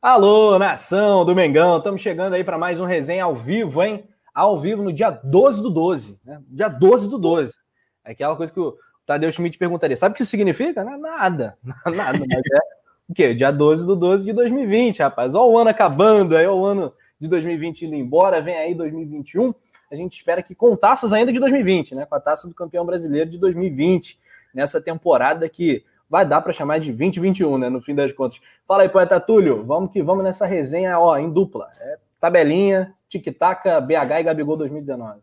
Alô, nação do Mengão, estamos chegando aí para mais um resenha ao vivo, hein? Ao vivo no dia 12 do 12, né? Dia 12 do 12. É aquela coisa que o Tadeu Schmidt perguntaria: sabe o que isso significa? Nada, nada, mas é o quê? Dia 12 do 12 de 2020, rapaz. Olha o ano acabando, aí o ano de 2020 indo embora, vem aí 2021. A gente espera que com taças ainda de 2020, né? Com a taça do campeão brasileiro de 2020, nessa temporada que vai dar para chamar de 2021, né? No fim das contas. Fala aí, poeta Túlio, vamos que vamos nessa resenha, ó, em dupla. É, tabelinha, tic-tac, BH e Gabigol 2019.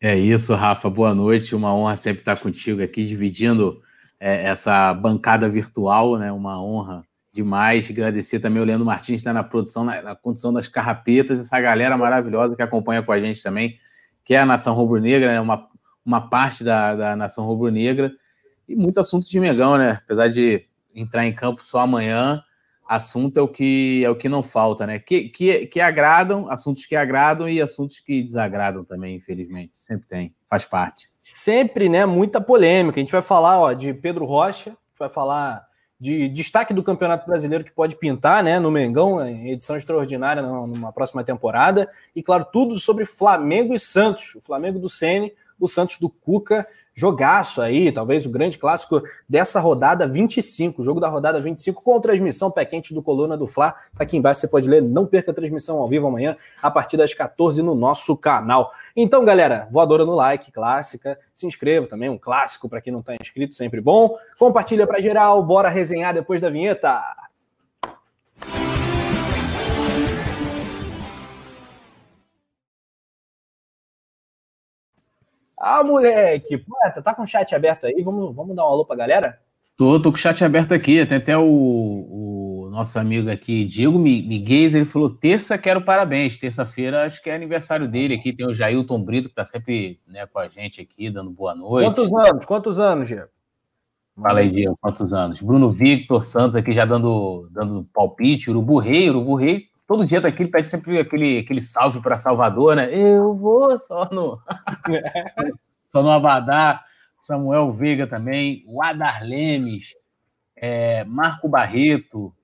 É isso, Rafa. Boa noite. Uma honra sempre estar contigo aqui, dividindo é, essa bancada virtual, né? Uma honra demais. Agradecer também o Leandro Martins, que está na produção, na, na condição das carrapetas, essa galera maravilhosa que acompanha com a gente também, que é a Nação Rubro-Negra, né? Uma, uma parte da, da Nação Rubro-Negra e muito assunto de Mengão, né? Apesar de entrar em campo só amanhã, assunto é o que é o que não falta, né? Que, que, que agradam, assuntos que agradam e assuntos que desagradam também, infelizmente. Sempre tem, faz parte. Sempre, né? Muita polêmica. A gente vai falar ó, de Pedro Rocha, a gente vai falar de destaque do Campeonato Brasileiro que pode pintar, né? No Mengão, em edição extraordinária numa próxima temporada. E, claro, tudo sobre Flamengo e Santos. O Flamengo do Sene, o Santos do Cuca jogaço aí, talvez o grande clássico dessa rodada 25, jogo da rodada 25 com transmissão pé quente do Coluna do Fla. Tá aqui embaixo você pode ler, não perca a transmissão ao vivo amanhã a partir das 14 no nosso canal. Então, galera, voadora no like, clássica, se inscreva também, um clássico para quem não está inscrito, sempre bom. Compartilha para geral, bora resenhar depois da vinheta. Ah, moleque! Poeta, tá com o chat aberto aí? Vamos, vamos dar um alô pra galera? Tô, tô com o chat aberto aqui. Tem até o, o nosso amigo aqui, Diego Miguel, ele falou: terça quero parabéns. Terça-feira acho que é aniversário dele aqui. Tem o Jailton Brito, que tá sempre né, com a gente aqui, dando boa noite. Quantos anos? Quantos anos, Diego? Fala aí, Diego, quantos anos? Bruno Victor Santos aqui já dando, dando palpite. Urubu Rei, Urubu Rei todo dia daquele pede sempre aquele, aquele salve para Salvador, né? Eu vou só no só no Abadá, Samuel Veiga também, o Adar Lemes, é, Marco Barreto,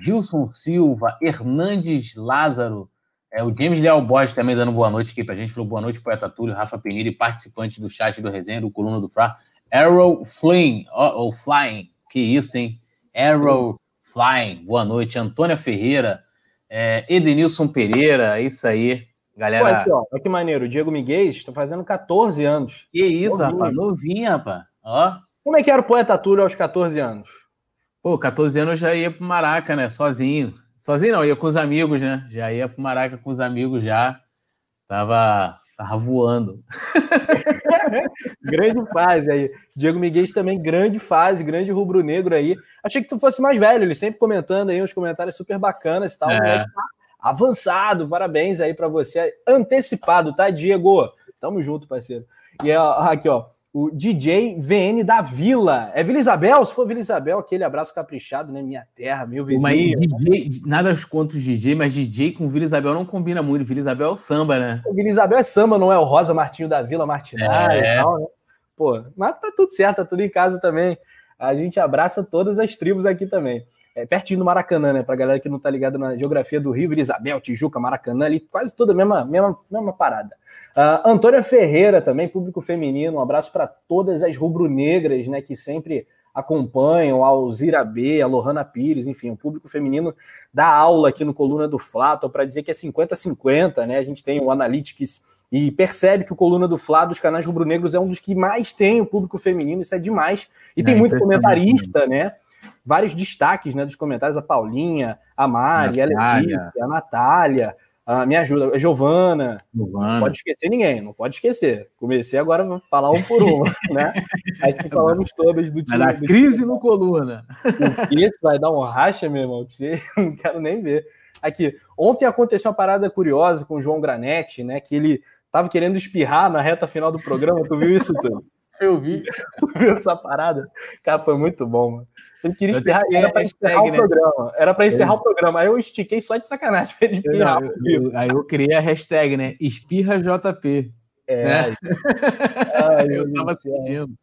Gilson Silva, Hernandes Lázaro, é, o James Leal Borges também dando boa noite aqui pra gente, falou boa noite, poeta Túlio, Rafa Penira e participante do chat do resenha do Coluna do Fra, Arrow Flying, ou oh, Flying, que isso, hein? Arrow Flying, boa noite, Antônia Ferreira, é, Edenilson Pereira, é isso aí. Galera. Pô, aqui, ó, olha que maneiro. O Diego Miguel está fazendo 14 anos. Que isso, novinho. rapaz. Novinho, rapaz. Ó. Como é que era o poeta Túlio aos 14 anos? Pô, 14 anos eu já ia pro Maraca, né? Sozinho. Sozinho não, ia com os amigos, né? Já ia pro Maraca com os amigos já. Tava Tava voando. grande fase aí. Diego Miguel também, grande fase, grande rubro-negro aí. Achei que tu fosse mais velho, ele sempre comentando aí uns comentários super bacanas e tal. É. Tá avançado, parabéns aí para você. Antecipado, tá, Diego? Tamo junto, parceiro. E aqui, ó o DJ VN da Vila. É Vila Isabel? Se for Vila Isabel, aquele abraço caprichado, né? Minha terra, meu vizinho. Mas DJ, nada contra os DJ, mas DJ com Vila Isabel não combina muito. Vila Isabel é o samba, né? O Vila Isabel é samba, não é o Rosa Martinho da Vila Martinalha é. e tal, né? Pô, mas tá tudo certo, tá tudo em casa também. A gente abraça todas as tribos aqui também. É pertinho do Maracanã, né? Pra galera que não tá ligada na geografia do Rio, Vila Isabel, Tijuca, Maracanã, ali quase toda a mesma, mesma, mesma parada. Uh, Antônia Ferreira também, público feminino, um abraço para todas as rubro-negras, né, que sempre acompanham, ao Zira B, a Lohana Pires, enfim, o público feminino dá aula aqui no Coluna do Flato para dizer que é 50-50, né? A gente tem o Analytics e percebe que o Coluna do Flá dos canais rubro-negros é um dos que mais tem o público feminino, isso é demais. E é, tem muito comentarista, né? Vários destaques né, dos comentários, a Paulinha, a Mari, Natália. a Letícia, a Natália, ah, me ajuda, Giovana. Giovana. Pode esquecer ninguém, não pode esquecer. Comecei agora a falar um por um, né? Que falamos todas do time. Vai dar crise no coluna. Isso vai dar um racha, meu irmão, que não quero nem ver. Aqui, ontem aconteceu uma parada curiosa com o João Granete, né? Que ele tava querendo espirrar na reta final do programa. Tu viu isso, tudo? Eu vi. Tu viu essa parada? Cara, foi muito bom, mano. Ele queria espirrar, era para encerrar né? o programa. Era para encerrar eu... o programa. Aí eu estiquei só de sacanagem para ele espirrar. Eu, eu, aí eu criei a hashtag, né? Espirra JP. É. Né? Ai, eu tava assistindo.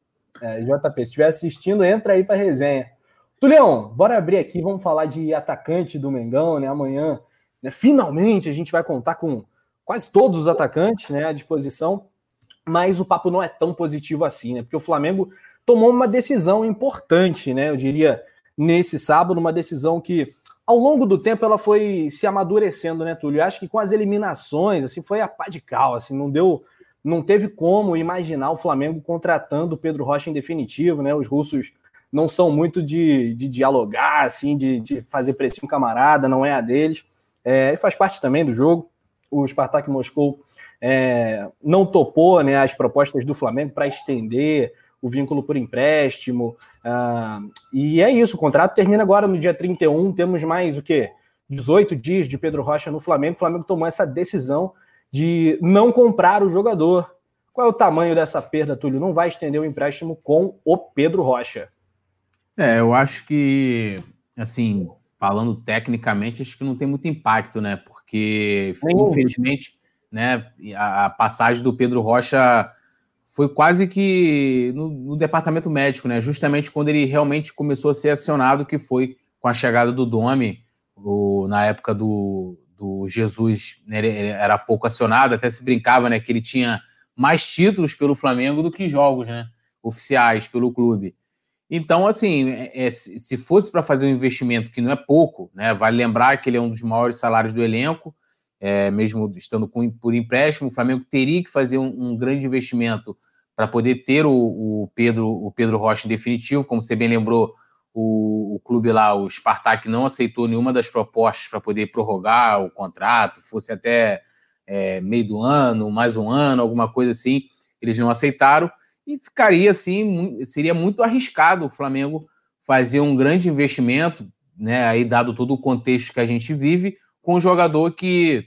É, JP, se estiver assistindo, entra aí para resenha. Tulião, bora abrir aqui, vamos falar de atacante do Mengão, né? Amanhã, né, finalmente, a gente vai contar com quase todos os atacantes né, à disposição, mas o papo não é tão positivo assim, né? Porque o Flamengo tomou uma decisão importante, né? Eu diria, nesse sábado, uma decisão que ao longo do tempo ela foi se amadurecendo, né, Túlio? Eu acho que com as eliminações, assim, foi a pá de cal, assim, não deu, não teve como imaginar o Flamengo contratando o Pedro Rocha em definitivo, né? Os russos não são muito de, de dialogar, assim, de, de fazer pressão camarada, não é a deles. É, e faz parte também do jogo. O Spartak Moscou é, não topou né, as propostas do Flamengo para estender o vínculo por empréstimo. Uh, e é isso, o contrato termina agora no dia 31, temos mais o quê? 18 dias de Pedro Rocha no Flamengo. O Flamengo tomou essa decisão de não comprar o jogador. Qual é o tamanho dessa perda, Túlio? Não vai estender o empréstimo com o Pedro Rocha. É, eu acho que, assim, falando tecnicamente, acho que não tem muito impacto, né? Porque, infelizmente, né, a passagem do Pedro Rocha foi quase que no, no, departamento médico, né? Justamente quando ele realmente começou a ser acionado, que foi com a chegada do Domi, o, na época do, do Jesus, né? ele, ele, era pouco acionado, até se brincava, né? Que ele tinha mais títulos pelo Flamengo do que jogos, né? Oficiais pelo clube. Então, assim, é, é se fosse para fazer um investimento que não é pouco, né? Vale lembrar que ele é um dos maiores salários do elenco, é, mesmo estando com, por empréstimo, o Flamengo teria que fazer um, um grande investimento para poder ter o, o, Pedro o Pedro Rocha definitivo, como você bem lembrou, o, o clube lá, o Spartak, não aceitou nenhuma das propostas para poder prorrogar o contrato, fosse até é, meio do ano, mais um ano, alguma coisa assim, eles não aceitaram, e ficaria assim, seria muito arriscado o Flamengo fazer um grande investimento, né, aí dado todo o contexto que a gente vive, com um jogador que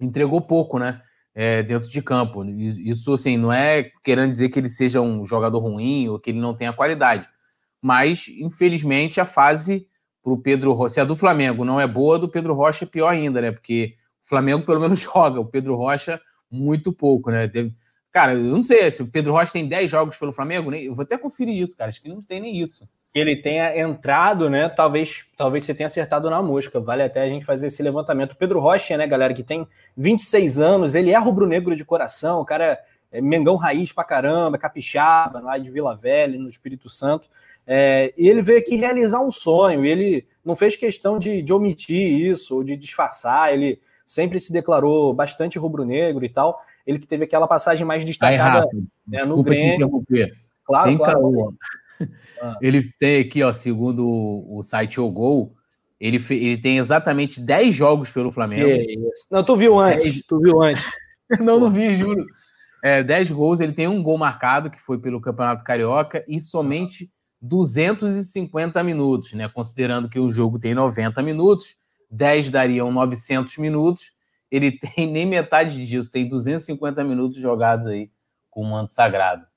entregou pouco, né? É, dentro de campo. Isso, assim, não é querendo dizer que ele seja um jogador ruim ou que ele não tenha qualidade. Mas, infelizmente, a fase para o Pedro Rocha, se a do Flamengo não é boa, a do Pedro Rocha é pior ainda, né? Porque o Flamengo pelo menos joga, o Pedro Rocha muito pouco, né? Cara, eu não sei se o Pedro Rocha tem 10 jogos pelo Flamengo, eu vou até conferir isso, cara. Acho que não tem nem isso que ele tenha entrado, né? Talvez, talvez você tenha acertado na mosca. Vale até a gente fazer esse levantamento. Pedro Rocha, né, galera, que tem 26 anos, ele é rubro-negro de coração, o cara é Mengão raiz pra caramba, capixaba, lá de Vila Velha, no Espírito Santo. É, e ele veio aqui realizar um sonho, ele não fez questão de, de omitir isso, ou de disfarçar, ele sempre se declarou bastante rubro-negro e tal. Ele que teve aquela passagem mais destacada né, no Grêmio. Claro, Sem claro. Caô. Ah. Ele tem aqui, ó, segundo o site O Gol, ele, ele tem exatamente 10 jogos pelo Flamengo. Não, tu viu antes, 10... tu viu antes. não, não vi, juro. É, 10 gols, ele tem um gol marcado, que foi pelo Campeonato Carioca, e somente 250 minutos, né? Considerando que o jogo tem 90 minutos, 10 dariam 900 minutos, ele tem nem metade disso, tem 250 minutos jogados aí com o manto sagrado.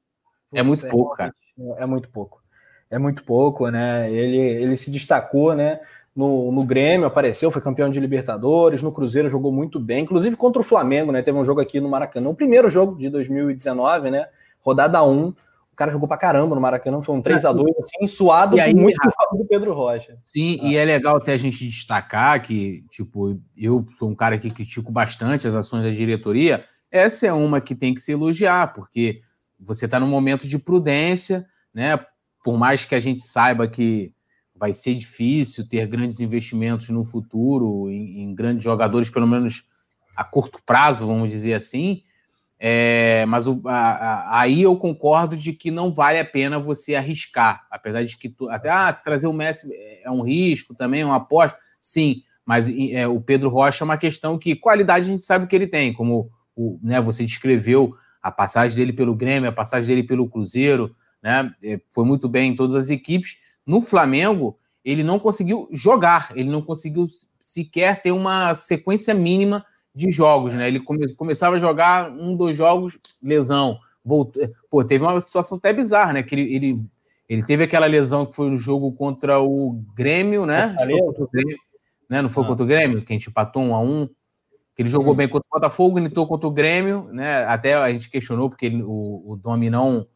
É muito pouco, cara. É muito pouco. É muito pouco, né? Ele, ele se destacou, né? No, no Grêmio apareceu, foi campeão de Libertadores, no Cruzeiro jogou muito bem, inclusive contra o Flamengo, né? Teve um jogo aqui no Maracanã, o primeiro jogo de 2019, né? Rodada 1. O cara jogou pra caramba no Maracanã, foi um 3 a 2 assim, suado aí, muito rápido do Pedro Rocha. Sim, ah. e é legal até a gente destacar que, tipo, eu sou um cara que critico bastante as ações da diretoria. Essa é uma que tem que se elogiar, porque você está num momento de prudência, né? Por mais que a gente saiba que vai ser difícil ter grandes investimentos no futuro em, em grandes jogadores, pelo menos a curto prazo, vamos dizer assim. É, mas o, a, a, aí eu concordo de que não vale a pena você arriscar, apesar de que tu, até ah, se trazer o Messi é um risco também, é uma aposta, sim, mas é, o Pedro Rocha é uma questão que qualidade a gente sabe que ele tem, como o, né, você descreveu a passagem dele pelo Grêmio, a passagem dele pelo Cruzeiro, né? É, foi muito bem em todas as equipes. No Flamengo, ele não conseguiu jogar, ele não conseguiu sequer ter uma sequência mínima de jogos, né? Ele come, começava a jogar um, dois jogos, lesão. Voltou, pô, teve uma situação até bizarra, né? Que ele, ele, ele teve aquela lesão que foi no jogo contra o Grêmio, né? O Grêmio, né? Não foi ah. contra o Grêmio, que a gente empatou um a um ele jogou hum. bem contra o Botafogo, entrou contra o Grêmio, né? Até a gente questionou, porque ele, o, o Domi não,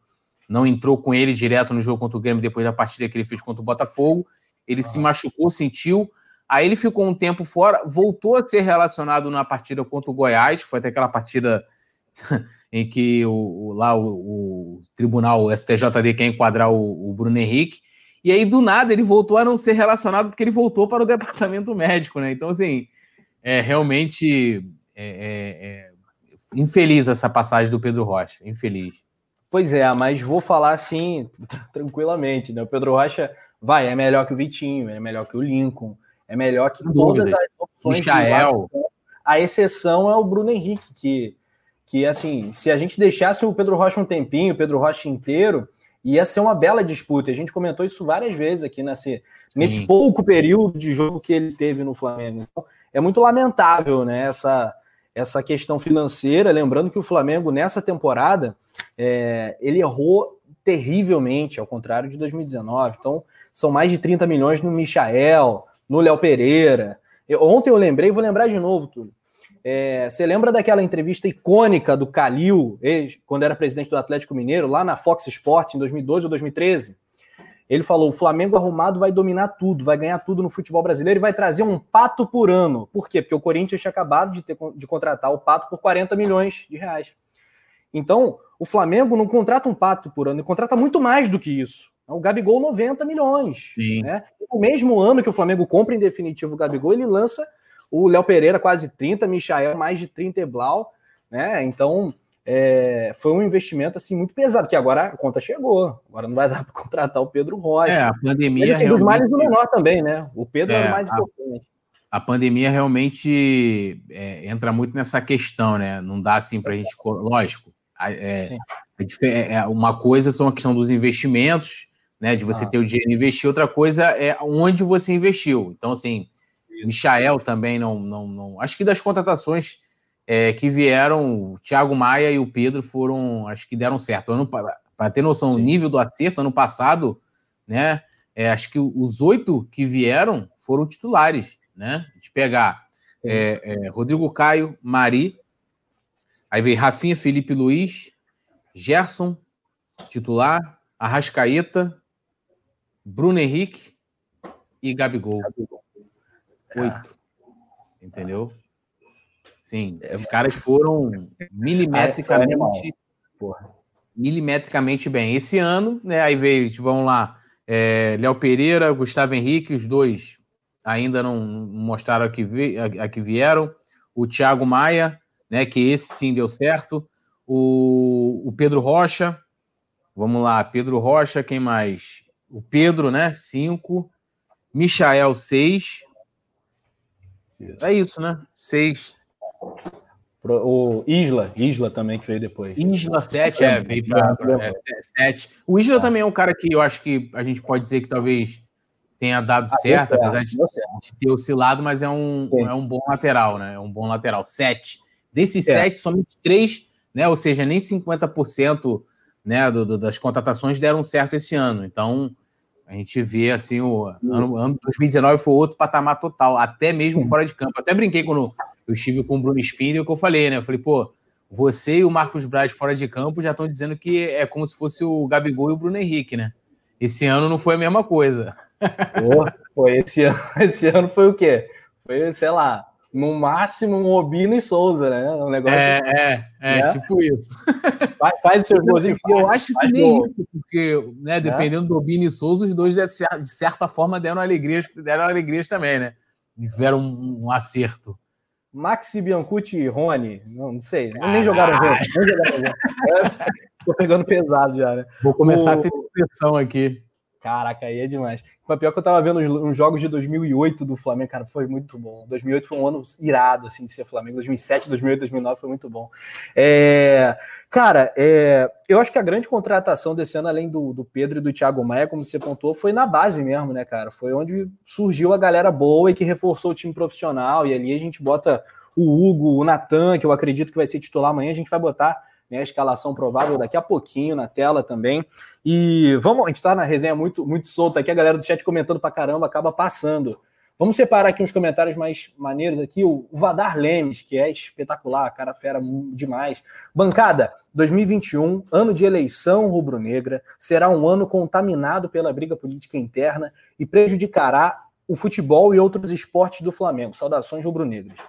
não entrou com ele direto no jogo contra o Grêmio depois da partida que ele fez contra o Botafogo. ele se machucou, sentiu. Aí ele ficou um tempo fora, voltou a ser relacionado na partida contra o Goiás, foi até aquela partida em que o, o lá o, o, tribunal o STJD quer enquadrar o, o, Bruno Henrique. E aí, do nada, ele voltou a não ser relacionado porque ele voltou para o departamento médico, né? Então, assim, é realmente é, é, é infeliz essa passagem do Pedro Rocha. Infeliz. Pois é, mas vou falar assim, tranquilamente, né? O Pedro Rocha vai, é melhor que o Vitinho, é melhor que o Lincoln, é melhor que Sem todas dúvida. as opções. Michael. De... A exceção é o Bruno Henrique, que, que, assim, se a gente deixasse o Pedro Rocha um tempinho, o Pedro Rocha inteiro, ia ser uma bela disputa. A gente comentou isso várias vezes aqui nesse, nesse pouco período de jogo que ele teve no Flamengo. Então, é muito lamentável, né, essa, essa questão financeira. Lembrando que o Flamengo, nessa temporada, é, ele errou terrivelmente, ao contrário de 2019. Então, são mais de 30 milhões no Michael, no Léo Pereira. Eu, ontem eu lembrei, vou lembrar de novo, Túlio. É, você lembra daquela entrevista icônica do Calil, quando era presidente do Atlético Mineiro, lá na Fox Sports, em 2012 ou 2013? Ele falou: o Flamengo arrumado vai dominar tudo, vai ganhar tudo no futebol brasileiro e vai trazer um pato por ano. Por quê? Porque o Corinthians tinha acabado de, ter, de contratar o pato por 40 milhões de reais. Então, o Flamengo não contrata um pato por ano, ele contrata muito mais do que isso. O Gabigol, 90 milhões. Né? No mesmo ano que o Flamengo compra em definitivo o Gabigol, ele lança o Léo Pereira, quase 30, Michael, mais de 30 Eblau. Né? Então, é, foi um investimento assim muito pesado, que agora a conta chegou. Agora não vai dar para contratar o Pedro Rocha. É, a pandemia. Ele, assim, realmente... dos males o menor também, né? O Pedro é, é o mais a, importante. A pandemia realmente é, entra muito nessa questão, né? Não dá assim para a gente. Lógico, é, é, é, uma coisa são a questão dos investimentos, né? De você ah. ter o dinheiro investir, outra coisa é onde você investiu. Então, assim, Michael também não, não, não. Acho que das contratações é, que vieram, o Thiago Maia e o Pedro foram, acho que deram certo. Para ter noção, do nível do acerto, ano passado, né? É, acho que os oito que vieram foram titulares, né? De pegar é, é, Rodrigo Caio, Mari, aí veio Rafinha, Felipe Luiz, Gerson, titular, Arrascaeta, Bruno Henrique e Gabigol. Gabigol. Oito. Entendeu? Sim, é, os caras foram milimetricamente, porra, milimetricamente bem. Esse ano, né? Aí veio, tipo, vamos lá, é, Léo Pereira, Gustavo Henrique, os dois ainda não mostraram a que, vi, a, a que vieram. O Thiago Maia, né? Que esse sim deu certo. O, o Pedro Rocha, vamos lá, Pedro Rocha, quem mais? O Pedro, né? Cinco. Michael, seis. É isso, né? Seis. O Isla, Isla também que veio depois. Isla 7, é, veio para é, 7. O Isla ah. também é um cara que eu acho que a gente pode dizer que talvez tenha dado ah, certo, apesar de, de, ter oscilado, mas é um, é um bom lateral, né? É um bom lateral. 7. Desses é. 7, somente 3, né? Ou seja, nem 50% né, do, do, das contratações deram certo esse ano. Então, a gente vê assim, o ano, ano 2019 foi outro patamar total, até mesmo fora de campo. Até brinquei quando eu estive com o Bruno Spindler, que eu falei, né? Eu falei, pô, você e o Marcos Braz fora de campo já estão dizendo que é como se fosse o Gabigol e o Bruno Henrique, né? Esse ano não foi a mesma coisa. Pô, foi esse ano, esse ano foi o quê? Foi, sei lá, no máximo um Obino e Souza, né? Um negócio. É, é, é né? tipo isso. Faz, faz o seu golzinho. Eu acho que nem isso, porque, né, dependendo é. do Obino e Souza, os dois, de certa forma, deram alegrias, deram alegrias também, né? Tiveram um, um acerto. Maxi Biancucci e Rony, não, não sei, ah, nem jogaram junto. Nem jogaram junto. Tô pegando pesado já, né? Vou começar o... a ter pressão aqui. Caraca, aí é demais. Mas pior que eu tava vendo uns, jogos de 2008 do Flamengo, cara, foi muito bom. 2008 foi um ano irado, assim, de ser Flamengo. 2007, 2008, 2009 foi muito bom. É, cara, é, eu acho que a grande contratação desse ano, além do, do Pedro e do Thiago Maia, como você pontuou, foi na base mesmo, né, cara? Foi onde surgiu a galera boa e que reforçou o time profissional. E ali a gente bota o Hugo, o Natan, que eu acredito que vai ser titular amanhã, a gente vai botar né, a escalação provável daqui a pouquinho na tela também. E vamos, a gente está na resenha muito, muito solta aqui, a galera do chat comentando pra caramba, acaba passando. Vamos separar aqui uns comentários mais maneiros aqui. O Vadar Lemes, que é espetacular, cara fera demais. Bancada, 2021, ano de eleição rubro-negra, será um ano contaminado pela briga política interna e prejudicará o futebol e outros esportes do Flamengo. Saudações rubro-negras.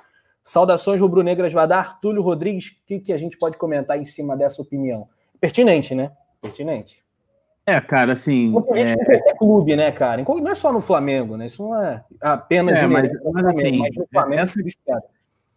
Saudações rubro-negras, Vadar. Túlio Rodrigues, o que, que a gente pode comentar em cima dessa opinião? Pertinente, né? Pertinente. É, cara, assim. O político é... é clube, né, cara? Não é só no Flamengo, né? Isso não é apenas é, mas, mas, assim, mas no Flamengo. Essa,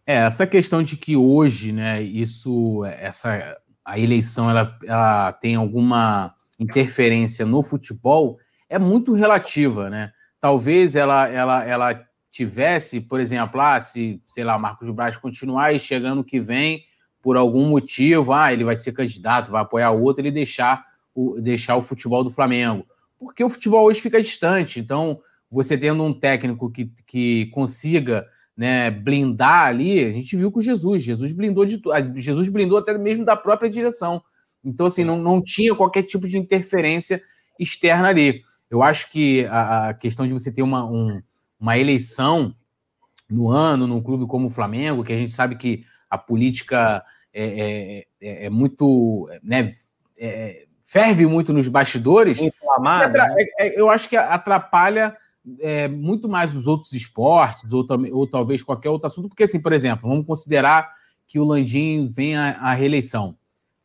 é, essa questão de que hoje, né, isso, essa, a eleição, ela, ela tem alguma interferência no futebol, é muito relativa, né? Talvez ela, ela, ela tivesse, por exemplo, ah, se, sei lá, Marcos Braz continuar e chegando que vem, por algum motivo, ah, ele vai ser candidato, vai apoiar outro, ele deixar o, deixar o futebol do Flamengo. Porque o futebol hoje fica distante. Então, você tendo um técnico que, que consiga né, blindar ali, a gente viu com Jesus. Jesus blindou de Jesus blindou até mesmo da própria direção. Então, assim, não, não tinha qualquer tipo de interferência externa ali. Eu acho que a, a questão de você ter uma, um, uma eleição no ano, num clube como o Flamengo, que a gente sabe que a política é, é, é, é muito. Né, é, ferve muito nos bastidores, né? é, é, eu acho que atrapalha é, muito mais os outros esportes, ou, ou, talvez qualquer outro assunto, porque, assim, por exemplo, vamos considerar que o Landim venha à reeleição.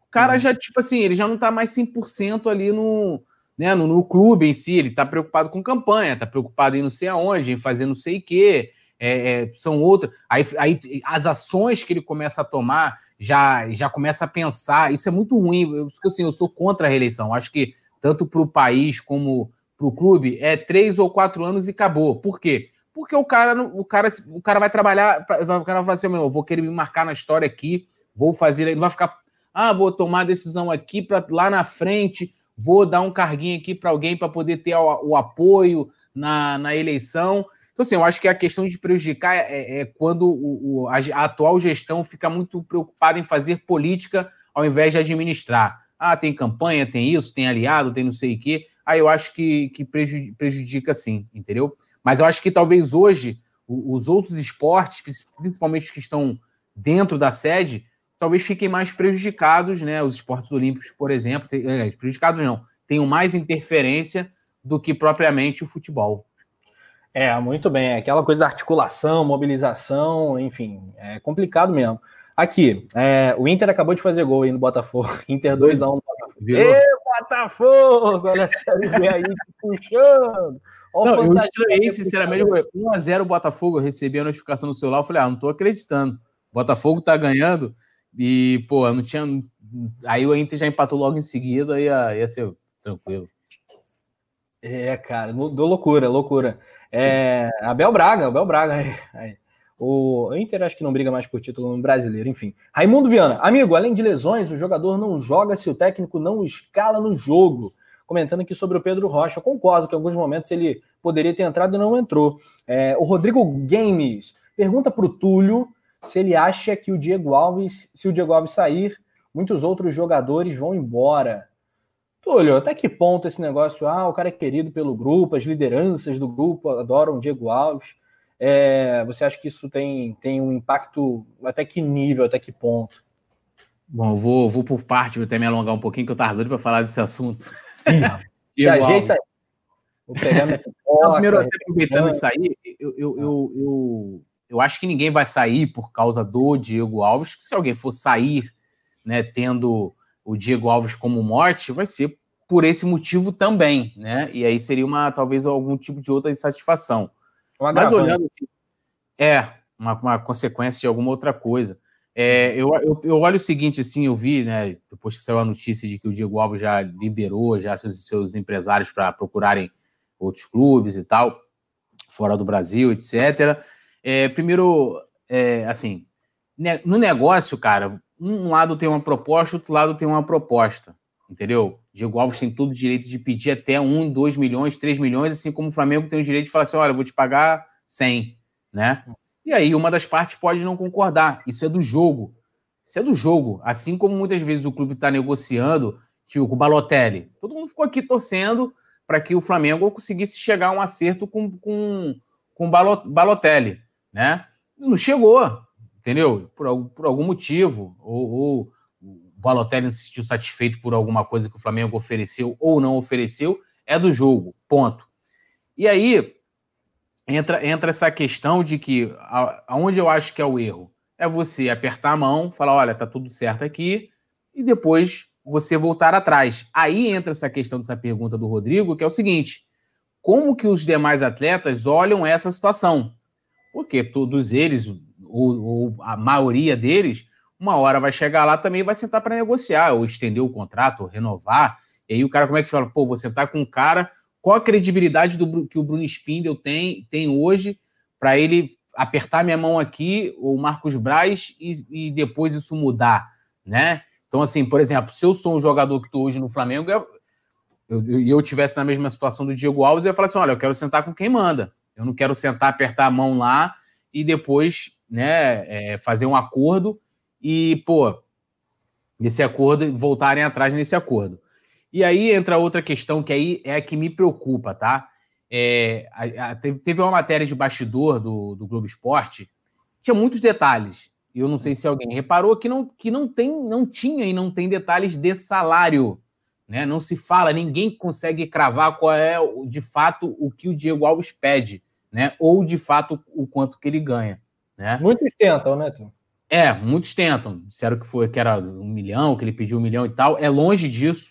O cara uhum. já, tipo assim, ele já não está mais 100% ali no, né, no, no, clube em si, ele está preocupado com campanha, está preocupado em não sei aonde, em fazer não sei o quê, é, é, são outras. Aí, aí as ações que ele começa a tomar já, já começa a pensar. Isso é muito ruim. Eu, assim, eu sou contra a reeleição. Acho que tanto para o país como para o clube é três ou quatro anos e acabou. Por quê? Porque o cara, o cara, o cara vai trabalhar, o cara vai falar assim: meu, eu vou querer me marcar na história aqui, vou fazer, ele vai ficar, ah, vou tomar decisão aqui para lá na frente, vou dar um carguinho aqui para alguém para poder ter o, o apoio na, na eleição. Então, assim, eu acho que a questão de prejudicar é, é, é quando o, o, a, a, atual gestão fica muito preocupada em fazer política ao invés de administrar. Ah, tem campanha, tem isso, tem aliado, tem não sei o quê. Aí eu acho que, que prejudica sim, entendeu? Mas eu acho que talvez hoje os outros esportes, principalmente os que estão dentro da sede, talvez fiquem mais prejudicados, né? Os esportes olímpicos, por exemplo, tem, é, prejudicados não, tenham mais interferência do que propriamente o futebol. É, muito bem. Aquela coisa da articulação, mobilização, enfim, é complicado mesmo. Aqui, é, o Inter acabou de fazer gol aí no Botafogo. Inter 2x1 Ê, Botafogo! Olha a série B aí puxando. Olha não, eu estranhei, sinceramente, 1x0 Botafogo, eu recebi a notificação no celular, eu falei, ah, não tô acreditando. Botafogo tá ganhando e, pô, não tinha... Aí o Inter já empatou logo em seguida, ia, ia ser tranquilo. É, cara, do loucura, loucura. É, Abel Braga, Abel Braga. Aí, O Inter acho que não briga mais por título no brasileiro, enfim. Raimundo Viana, amigo, além de lesões, o jogador não joga se o técnico não escala no jogo. Comentando aqui sobre o Pedro Rocha, eu concordo que em alguns momentos ele poderia ter entrado e não entrou. É, o Rodrigo Games pergunta para o Túlio se ele acha que o Diego Alves, se o Diego Alves sair, muitos outros jogadores vão embora. Túlio, até que ponto esse negócio, ah, o cara é querido pelo grupo, as lideranças do grupo adoram o Diego Alves. É, você acha que isso tem, tem um impacto até que nível, até que ponto? Bom, vou, vou por parte, vou até me alongar um pouquinho, que eu estava doido para falar desse assunto. E ajeita aí. Vou pegar minha pipoca, Primeiro, até aproveitando isso aí, eu, eu, eu, eu, eu acho que ninguém vai sair por causa do Diego Alves, que se alguém for sair, né, tendo o Diego Alves como morte, vai ser por esse motivo também, né? E aí seria uma talvez algum tipo de outra insatisfação. Um Mas olhando assim, é uma, uma, consequência de alguma outra coisa. É, eu, eu, eu, olho o seguinte, assim, eu vi, né, depois que saiu a notícia de que o Diego Alves já liberou já seus, seus empresários para procurarem outros clubes e tal, fora do Brasil, etc. É, primeiro, é, assim, no negócio, cara, um lado tem uma proposta, outro lado tem uma proposta, entendeu? Diego Alves tem todo o direito de pedir até 1, 2 milhões, 3 milhões, assim como o Flamengo tem o direito de falar assim, olha, eu vou te pagar 100, né? E aí uma das partes pode não concordar, isso é do jogo, isso é do jogo, assim como muitas vezes o clube está negociando, tipo com o Balotelli, todo mundo ficou aqui torcendo para que o Flamengo conseguisse chegar a um acerto com, com, com o Balotelli, né? Não chegou, entendeu? Por, por algum motivo, ou, ou o Balotelli se sentiu satisfeito por alguma coisa que o Flamengo ofereceu ou não ofereceu, é do jogo, ponto. E aí entra, entra essa questão de que aonde eu acho que é o erro é você apertar a mão, falar, olha, tá tudo certo aqui, e depois você voltar atrás. Aí entra essa questão dessa pergunta do Rodrigo, que é o seguinte: como que os demais atletas olham essa situação? Porque todos eles, ou, ou a maioria deles, uma hora vai chegar lá também vai sentar para negociar, ou estender o contrato, ou renovar. E aí o cara, como é que fala? Pô, você tá com um cara, qual a credibilidade do, que o Bruno Spindel tem, tem hoje para ele apertar minha mão aqui, o Marcos Braz, e, e, depois isso mudar, né? Então, assim, por exemplo, se eu sou um jogador que estou hoje no Flamengo, eu, eu, eu tivesse na mesma situação do Diego Alves, eu ia falar assim: olha, eu quero sentar com quem manda. Eu não quero sentar, apertar a mão lá e depois né, é, fazer um acordo e, pô, esse acordo, voltarem atrás nesse acordo. E aí entra outra questão que aí é a que me preocupa, tá? É, a, a, teve uma matéria de bastidor do, do Globo Esporte, tinha muitos detalhes. Eu não sei se alguém reparou que não, que não tem, não tinha e não tem detalhes de salário. Né? Não se fala, ninguém consegue cravar qual é de fato o que o Diego Alves pede, né? Ou de fato o quanto que ele ganha. Né? Muitos tentam, né, Tim? É, muitos tentam. Disseram que foi que era um milhão, que ele pediu um milhão e tal. É longe disso.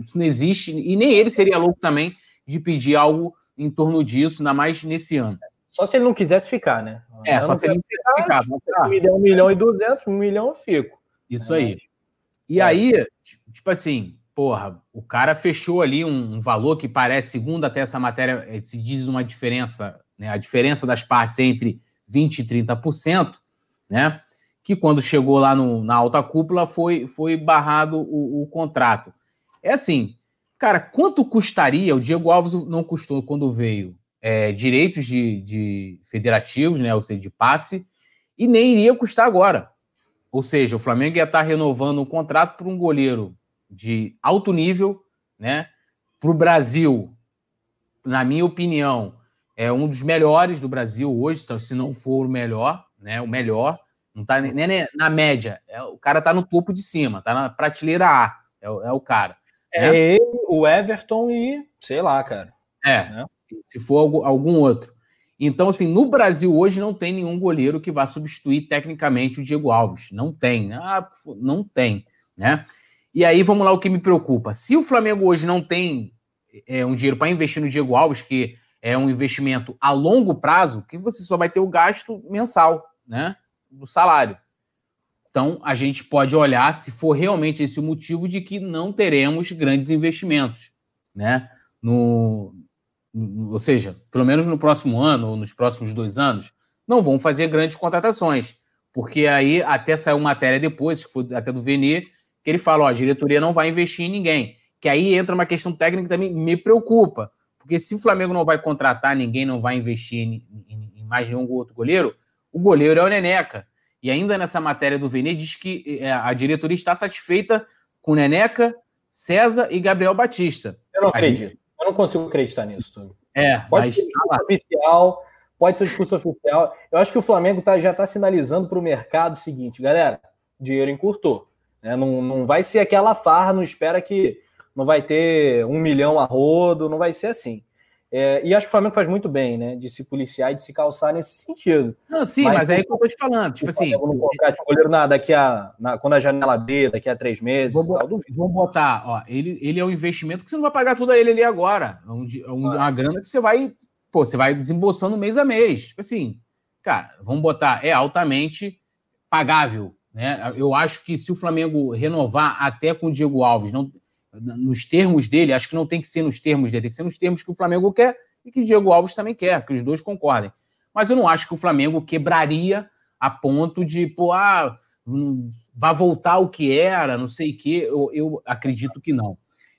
Isso não existe. E nem ele seria louco também de pedir algo em torno disso, ainda mais nesse ano. Só se ele não quisesse ficar, né? É, eu só se ele não quisesse ficar. ficar. Me der um milhão e duzentos, um milhão eu fico. Isso é, aí. E é. aí, tipo assim, porra, o cara fechou ali um, um, valor que parece, segundo até essa matéria, eh, se diz uma diferença, né? A diferença das partes entre 20% e 30%, né? Que quando chegou lá no, na alta cúpula foi, foi barrado o, o contrato. É assim, Cara, quanto custaria? O Diego Alves não custou quando veio é, direitos de, de, federativos, né? Ou seja, de passe, e nem iria custar agora. Ou seja, o Flamengo ia estar renovando um contrato para um goleiro de alto nível, né? Para o Brasil, na minha opinião, é um dos melhores do Brasil hoje, se não for o melhor, né? O melhor. Não está nem na média. É, o cara está no topo de cima, está na prateleira A. É, é o cara. É né? ele, o Everton e sei lá, cara. É, né? se for algum outro. Então, assim, no Brasil hoje não tem nenhum goleiro que vá substituir tecnicamente o Diego Alves. Não tem. Ah, não tem, né? E aí, vamos lá, o que me preocupa. Se o Flamengo hoje não tem é, um dinheiro para investir no Diego Alves, que é um investimento a longo prazo, que você só vai ter o gasto mensal, né? Do salário. Então, a gente pode olhar se for realmente esse o motivo de que não teremos grandes investimentos, né? No, ou seja, pelo menos no próximo ano ou nos próximos dois anos, não vão fazer grandes contratações, porque aí até saiu matéria depois, que foi até do Vene, que ele fala, ó, a diretoria não vai investir em ninguém. Que aí entra uma questão técnica que também me preocupa, porque se o Flamengo não vai contratar ninguém, não vai investir em, em, em mais nenhum outro goleiro, o goleiro é o Neneca. E ainda nessa matéria do Vene diz que é, a diretoria está satisfeita com Neneca, César e Gabriel Batista. Eu não acredito. Gente... Eu não consigo acreditar nisso tudo. É, pode mas... ser discurso oficial, pode ser discurso oficial. Eu acho que o Flamengo tá, já está sinalizando para o mercado o seguinte, galera, dinheiro encurtou. Né? Não, não vai ser aquela farra, não espera que não vai ter um milhão a rodo, não vai ser assim. É, e acho que o Flamengo faz muito bem, né? De se policiar e de se calçar nesse sentido. Não, sim, mas, mas é aí que eu tô te falando. Tipo assim. Vamos colocar de goleiro na, daqui a. Na, quando a janela B, daqui a três meses. Vamos, botar, ó. Ele, ele é um investimento que você não vai pagar tudo a ele ali agora. É, um, é uma grana que você vai. Pô, você vai desembolsando mês a mês. Tipo assim, cara, vamos botar, é altamente pagável. Né? Eu acho que se o Flamengo renovar até com o Diego Alves, não, nos termos dele, acho que não tem que ser nos termos dele, tem que ser nos termos que o Flamengo quer e que o Diego Alves também quer, que os dois concordem. Mas eu não acho que o Flamengo quebraria a ponto de, pô, ah, hum, vai voltar ao que era, não sei o quê. Eu, eu acredito que não.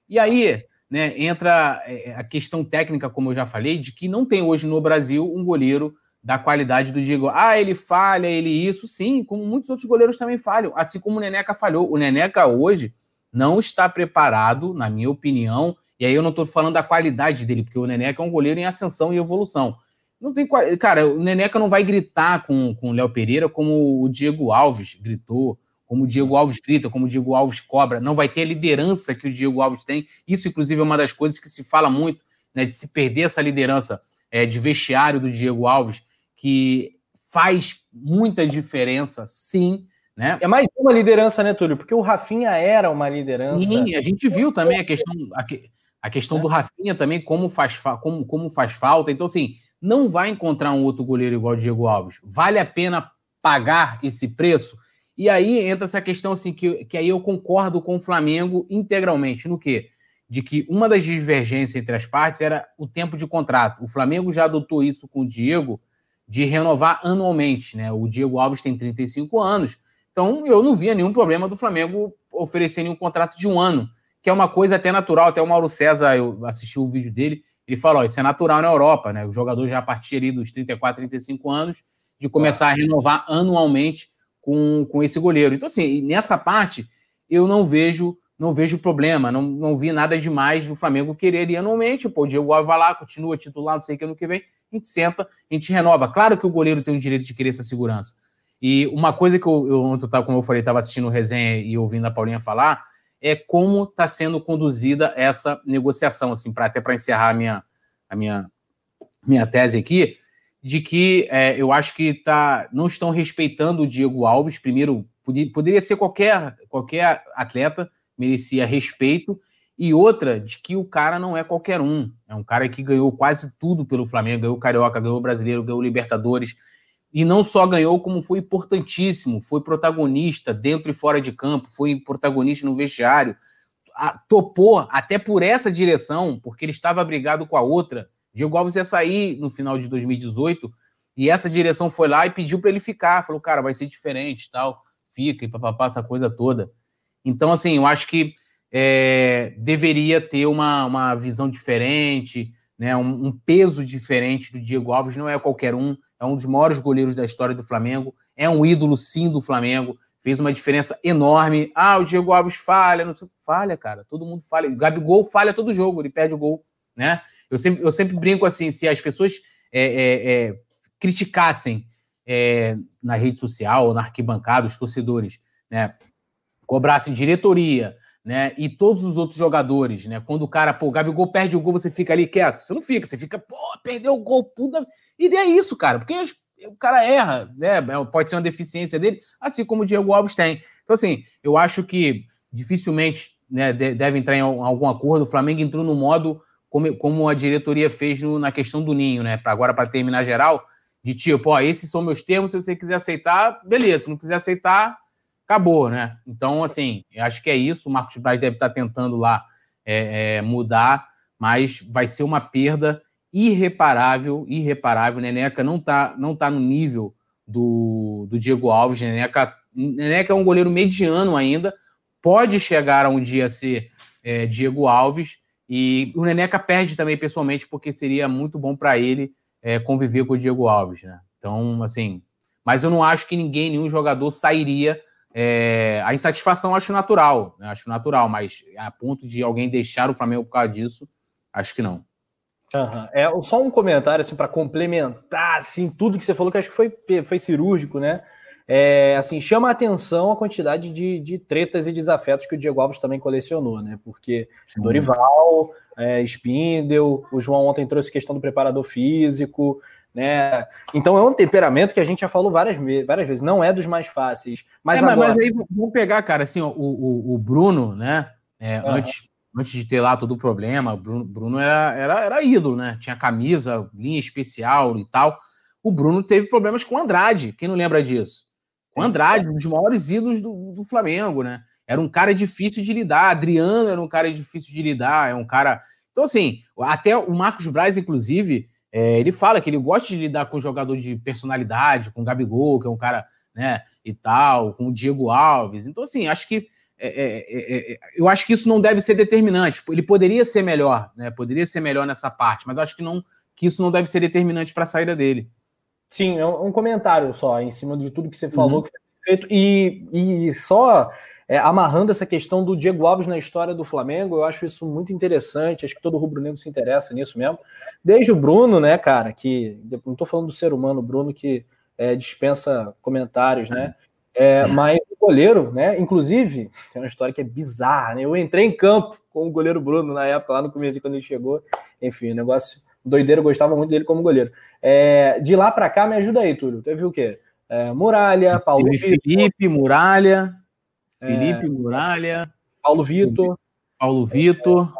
E aí, né, entra é, a questão técnica, como eu já falei, de que não tem hoje no Brasil um goleiro da qualidade do Diego. Ah, ele falha, ele isso. Sim, como muitos outros goleiros também falham, assim como o Neneca falhou. O Neneca hoje não está preparado, na minha opinião, e aí eu não estou falando da qualidade dele, porque o Neneca é um goleiro em ascensão e evolução. Não tem Cara, o Neneca não vai gritar com, com o Léo Pereira como o Diego Alves gritou, como o Diego Alves grita, como o Diego Alves cobra. Não vai ter a liderança que o Diego Alves tem. Isso, inclusive, é uma das coisas que se fala muito, né? De se perder essa liderança é, de vestiário do Diego Alves, que faz muita diferença, sim. Né? É mais uma liderança, né, Túlio? Porque o Rafinha era uma liderança. Sim, a gente viu também a questão, a, a questão é. do Rafinha também, como faz, como, como faz falta. Então, assim, não vai encontrar um outro goleiro igual o Diego Alves. Vale a pena pagar esse preço? E aí entra essa questão assim, que, que aí eu concordo com o Flamengo integralmente. No quê? De que uma das divergências entre as partes era o tempo de contrato. O Flamengo já adotou isso com o Diego de renovar anualmente. Né? O Diego Alves tem 35 anos. Então eu não via nenhum problema do Flamengo oferecer um contrato de um ano, que é uma coisa até natural. Até o Mauro César, eu assisti o vídeo dele, ele falou: isso é natural na Europa, né? O jogador já a partir ali dos 34, 35 anos, de começar a renovar anualmente com, com esse goleiro. Então, assim, nessa parte, eu não vejo não vejo problema, não, não vi nada demais do Flamengo querer ir anualmente. Pô, o Diego Alves vai lá, continua titular, não sei o que ano que vem, a gente senta, a gente renova. Claro que o goleiro tem o direito de querer essa segurança. E uma coisa que eu, eu ontem, como eu falei, estava assistindo o resenha e ouvindo a Paulinha falar, é como está sendo conduzida essa negociação, assim, para até para encerrar a minha, a minha, minha tese aqui, de que é, eu acho que tá, não estão respeitando o Diego Alves. Primeiro, poderia ser qualquer, qualquer atleta, merecia respeito. E outra, de que o cara não é qualquer um. É um cara que ganhou quase tudo pelo Flamengo, ganhou Carioca, ganhou Brasileiro, ganhou Libertadores. E não só ganhou, como foi importantíssimo, foi protagonista dentro e fora de campo, foi protagonista no vestiário, topou até por essa direção, porque ele estava brigado com a outra, Diego Alves ia sair no final de 2018 e essa direção foi lá e pediu para ele ficar. Falou, cara, vai ser diferente tal, fica e papapá, essa coisa toda. Então, assim, eu acho que é, deveria ter uma, uma visão diferente, né, um, um, peso diferente do Diego Alves. Não é qualquer um, é um dos maiores goleiros da história do Flamengo, é um ídolo, sim, do Flamengo. Fez uma diferença enorme. Ah, o Diego Alves falha. Não... Falha, cara. Todo mundo falha. O Gabigol falha todo jogo, ele perde o gol, né? Eu sempre, eu sempre brinco assim, se as pessoas é, é, é, criticassem é, na rede social na arquibancada, os torcedores, né, cobrassem diretoria, né, e todos os outros jogadores, né, quando o cara, pô, o Gabigol perde o gol, você fica ali quieto, você não fica, você fica, pô, perdeu o gol, puta, e é isso, cara, porque o cara erra, né, pode ser uma deficiência dele, assim como o Diego Alves tem. Então, assim, eu acho que dificilmente né, deve entrar em algum acordo, o Flamengo entrou no modo como, como a diretoria fez no, na questão do Ninho, né? Pra, agora, para terminar geral, de tipo, ó, esses são meus termos, se você quiser aceitar, beleza, se não quiser aceitar, acabou, né? Então, assim, acho que é isso. O Marcos Braz deve estar tentando lá é, é, mudar, mas vai ser uma perda irreparável, irreparável. Neneca não tá, não tá no nível do, do Diego Alves. Neneca, Neneca é um goleiro mediano ainda, pode chegar a um dia a ser é, Diego Alves, e o Neneca perde também pessoalmente, porque seria muito bom para ele é, conviver com o Diego Alves, né? Então, assim, mas eu não acho que ninguém, nenhum jogador sairia. É, a insatisfação acho natural, né? acho natural, mas a ponto de alguém deixar o Flamengo por causa disso, acho que não. Uhum. É só um comentário assim para complementar assim tudo que você falou que acho que foi, foi cirúrgico, né? É, assim, chama a atenção a quantidade de, de tretas e desafetos que o Diego Alves também colecionou, né? Porque Sim. Dorival, é, Spindel, o João ontem trouxe questão do preparador físico, né? Então é um temperamento que a gente já falou várias, várias vezes, não é dos mais fáceis. Mas, é, agora... mas aí vamos pegar, cara, assim, o, o, o, Bruno, né? É, uhum. antes, antes de ter lá todo o problema, o Bruno, Bruno era, era, era ídolo, né? Tinha camisa, linha especial e tal. O Bruno teve problemas com o Andrade, quem não lembra disso? O Andrade, um dos maiores ídolos do, do Flamengo, né? Era um cara difícil de lidar. Adriano era um cara difícil de lidar. É um cara. Então, assim, até o Marcos Braz, inclusive, é, ele fala que ele gosta de lidar com jogador de personalidade, com o Gabigol, que é um cara, né, e tal, com o Diego Alves. Então, assim, acho que. É, é, é, é eu acho que isso não deve ser determinante. Ele poderia ser melhor, né? Poderia ser melhor nessa parte, mas acho que não que isso não deve ser determinante para a saída dele. Sim, é um comentário só, em cima de tudo que você falou, uhum. que foi feito. E, e só é, amarrando essa questão do Diego Alves na história do Flamengo. Eu acho isso muito interessante. Acho que todo rubro-negro se interessa nisso mesmo. Desde o Bruno, né, cara, que não estou falando do ser humano, Bruno que é, dispensa comentários, né? É, mas o goleiro, né? Inclusive, tem uma história que é bizarra, né? Eu entrei em campo com o goleiro Bruno na época, lá no começo, quando ele chegou. Enfim, o negócio doideiro, eu gostava muito dele como goleiro. É, de lá para cá, me ajuda aí, Túlio. Teve o quê? É, Muralha, Paulo Vitor. Felipe, Muralha. Felipe, Muralha. Paulo Vitor. Paulo Vitor.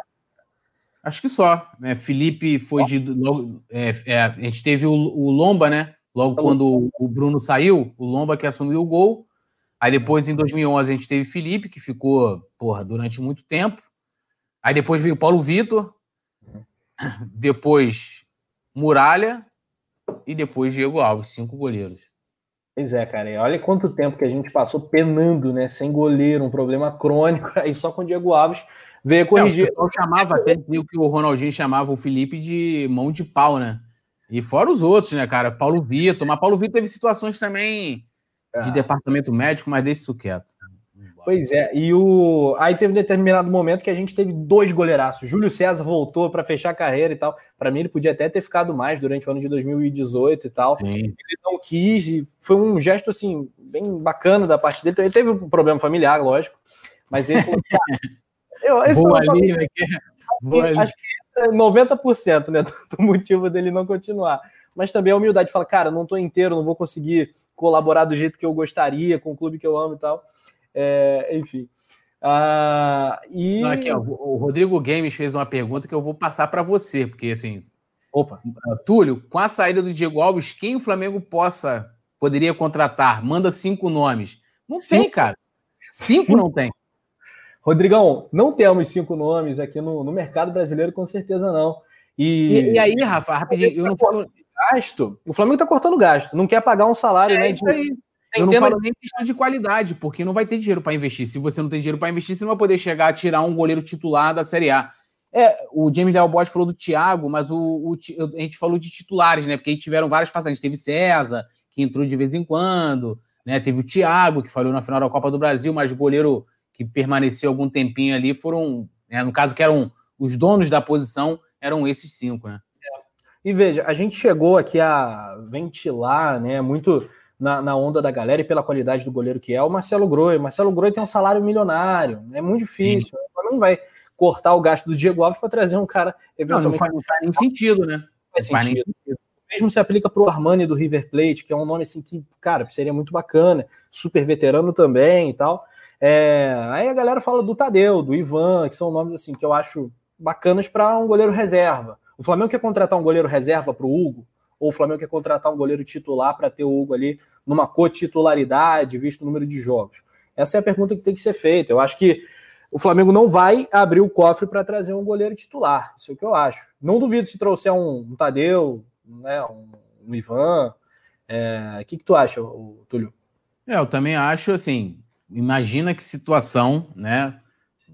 Acho que só. Né? Felipe foi de. Logo, é, é, a gente teve o, o Lomba, né? Logo quando o Bruno saiu, o Lomba que assumiu o gol. Aí depois, em 2011, a gente teve Felipe, que ficou, porra, durante muito tempo. Aí depois veio Paulo Vitor. Depois Muralha. E depois Diego Alves, cinco goleiros. Pois é, cara. E olha quanto tempo que a gente passou penando, né? Sem goleiro, um problema crônico. Aí só com o Diego Alves veio corrigir. É, o chamava até o que o Ronaldinho chamava o Felipe de mão de pau, né? E fora os outros, né, cara? Paulo Vitor. Mas Paulo Vitor teve situações também de ah. departamento médico, mas deixa isso quieto. Pois é, e o aí teve um determinado momento que a gente teve dois goleiraços. Júlio César voltou para fechar a carreira e tal. Para mim, ele podia até ter ficado mais durante o ano de 2018 e tal. Sim. Ele não quis, e foi um gesto assim, bem bacana da parte dele. Também teve um problema familiar, lógico. Mas ele falou: eu, esse Boa ali, né? Boa acho que é 90% né, do motivo dele não continuar. Mas também a humildade fala, cara, não estou inteiro, não vou conseguir colaborar do jeito que eu gostaria com o clube que eu amo e tal. É, enfim. Ah, e... Não, aqui, ó, o Rodrigo Games fez uma pergunta que eu vou passar para você, porque assim. Opa. Túlio, com a saída do Diego Alves, quem o Flamengo possa poderia contratar? Manda cinco nomes. Não cinco? tem, cara. Cinco, cinco, não tem. Rodrigão, não temos cinco nomes aqui no, no mercado brasileiro, com certeza não. E, e, e aí, Rafa, rapidinho, eu não falo. Gasto, o Flamengo está cortando gasto, não quer pagar um salário, é né? Isso aí. Eu não falo nem questão de qualidade, porque não vai ter dinheiro para investir. Se você não tem dinheiro para investir, você não vai poder chegar a tirar um goleiro titular da Série A. É, o James Delbot falou do Thiago, mas o, o, a gente falou de titulares, né? Porque aí tiveram várias passagens. Teve César, que entrou de vez em quando, né? Teve o Thiago, que falhou na final da Copa do Brasil, mas o goleiro que permaneceu algum tempinho ali foram, né? no caso que eram os donos da posição, eram esses cinco, né? E veja, a gente chegou aqui a ventilar, né? Muito na, na, onda da galera e pela qualidade do goleiro que é, o Marcelo Groi. Marcelo Groi tem um salário milionário, é muito difícil. Não vai cortar o gasto do Diego Alves para trazer um cara eventualmente. Não, não, faz, faz nem sentido, né? Faz sentido. sentido. Mesmo se aplica para o Armani do River Plate, que é um nome assim que, cara, seria muito bacana, super veterano também e tal. É, aí a galera fala do Tadeu, do Ivan, que são nomes assim que eu acho bacanas para um goleiro reserva. O Flamengo quer contratar um goleiro reserva para o Hugo, ou o Flamengo quer contratar um goleiro titular para ter o Hugo ali numa cotitularidade, visto o número de jogos? Essa é a pergunta que tem que ser feita. Eu acho que o Flamengo não vai abrir o cofre para trazer um goleiro titular. Isso é o que eu acho. Não duvido se trouxer um, um Tadeu, né, um, um Ivan. É, o que, que tu acha, Túlio? É, eu também acho assim. Imagina que situação, né?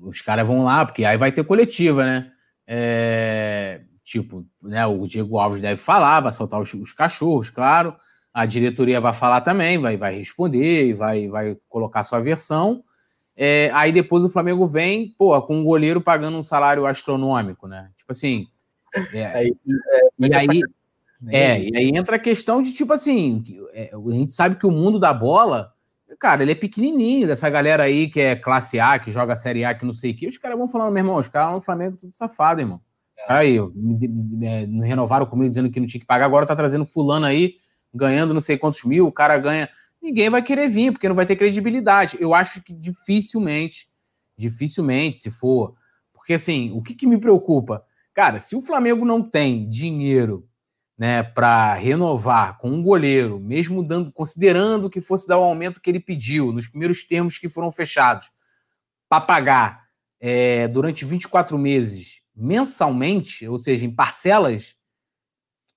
Os caras vão lá, porque aí vai ter coletiva, né? É, Tipo, né, o Diego Alves deve falar, vai soltar os, os cachorros, claro. A diretoria vai falar também, vai, vai responder, vai, vai colocar sua versão. É, aí depois o Flamengo vem, pô, com um goleiro pagando um salário astronômico, né? Tipo assim. É, aí, é, e aí, é, e aí entra a questão de, tipo assim, é, a gente sabe que o mundo da bola, cara, ele é pequenininho, dessa galera aí que é classe A, que joga Série A, que não sei o quê, os caras vão falando, meu irmão, os caras no Flamengo tudo safado, irmão. Aí, não renovaram comigo dizendo que não tinha que pagar, agora tá trazendo fulano aí, ganhando não sei quantos mil, o cara ganha. Ninguém vai querer vir, porque não vai ter credibilidade. Eu acho que dificilmente, dificilmente, se for. Porque assim, o que, que me preocupa? Cara, se o Flamengo não tem dinheiro né, para renovar com um goleiro, mesmo dando, considerando que fosse dar o aumento que ele pediu, nos primeiros termos que foram fechados, para pagar é, durante 24 meses mensalmente, ou seja, em parcelas,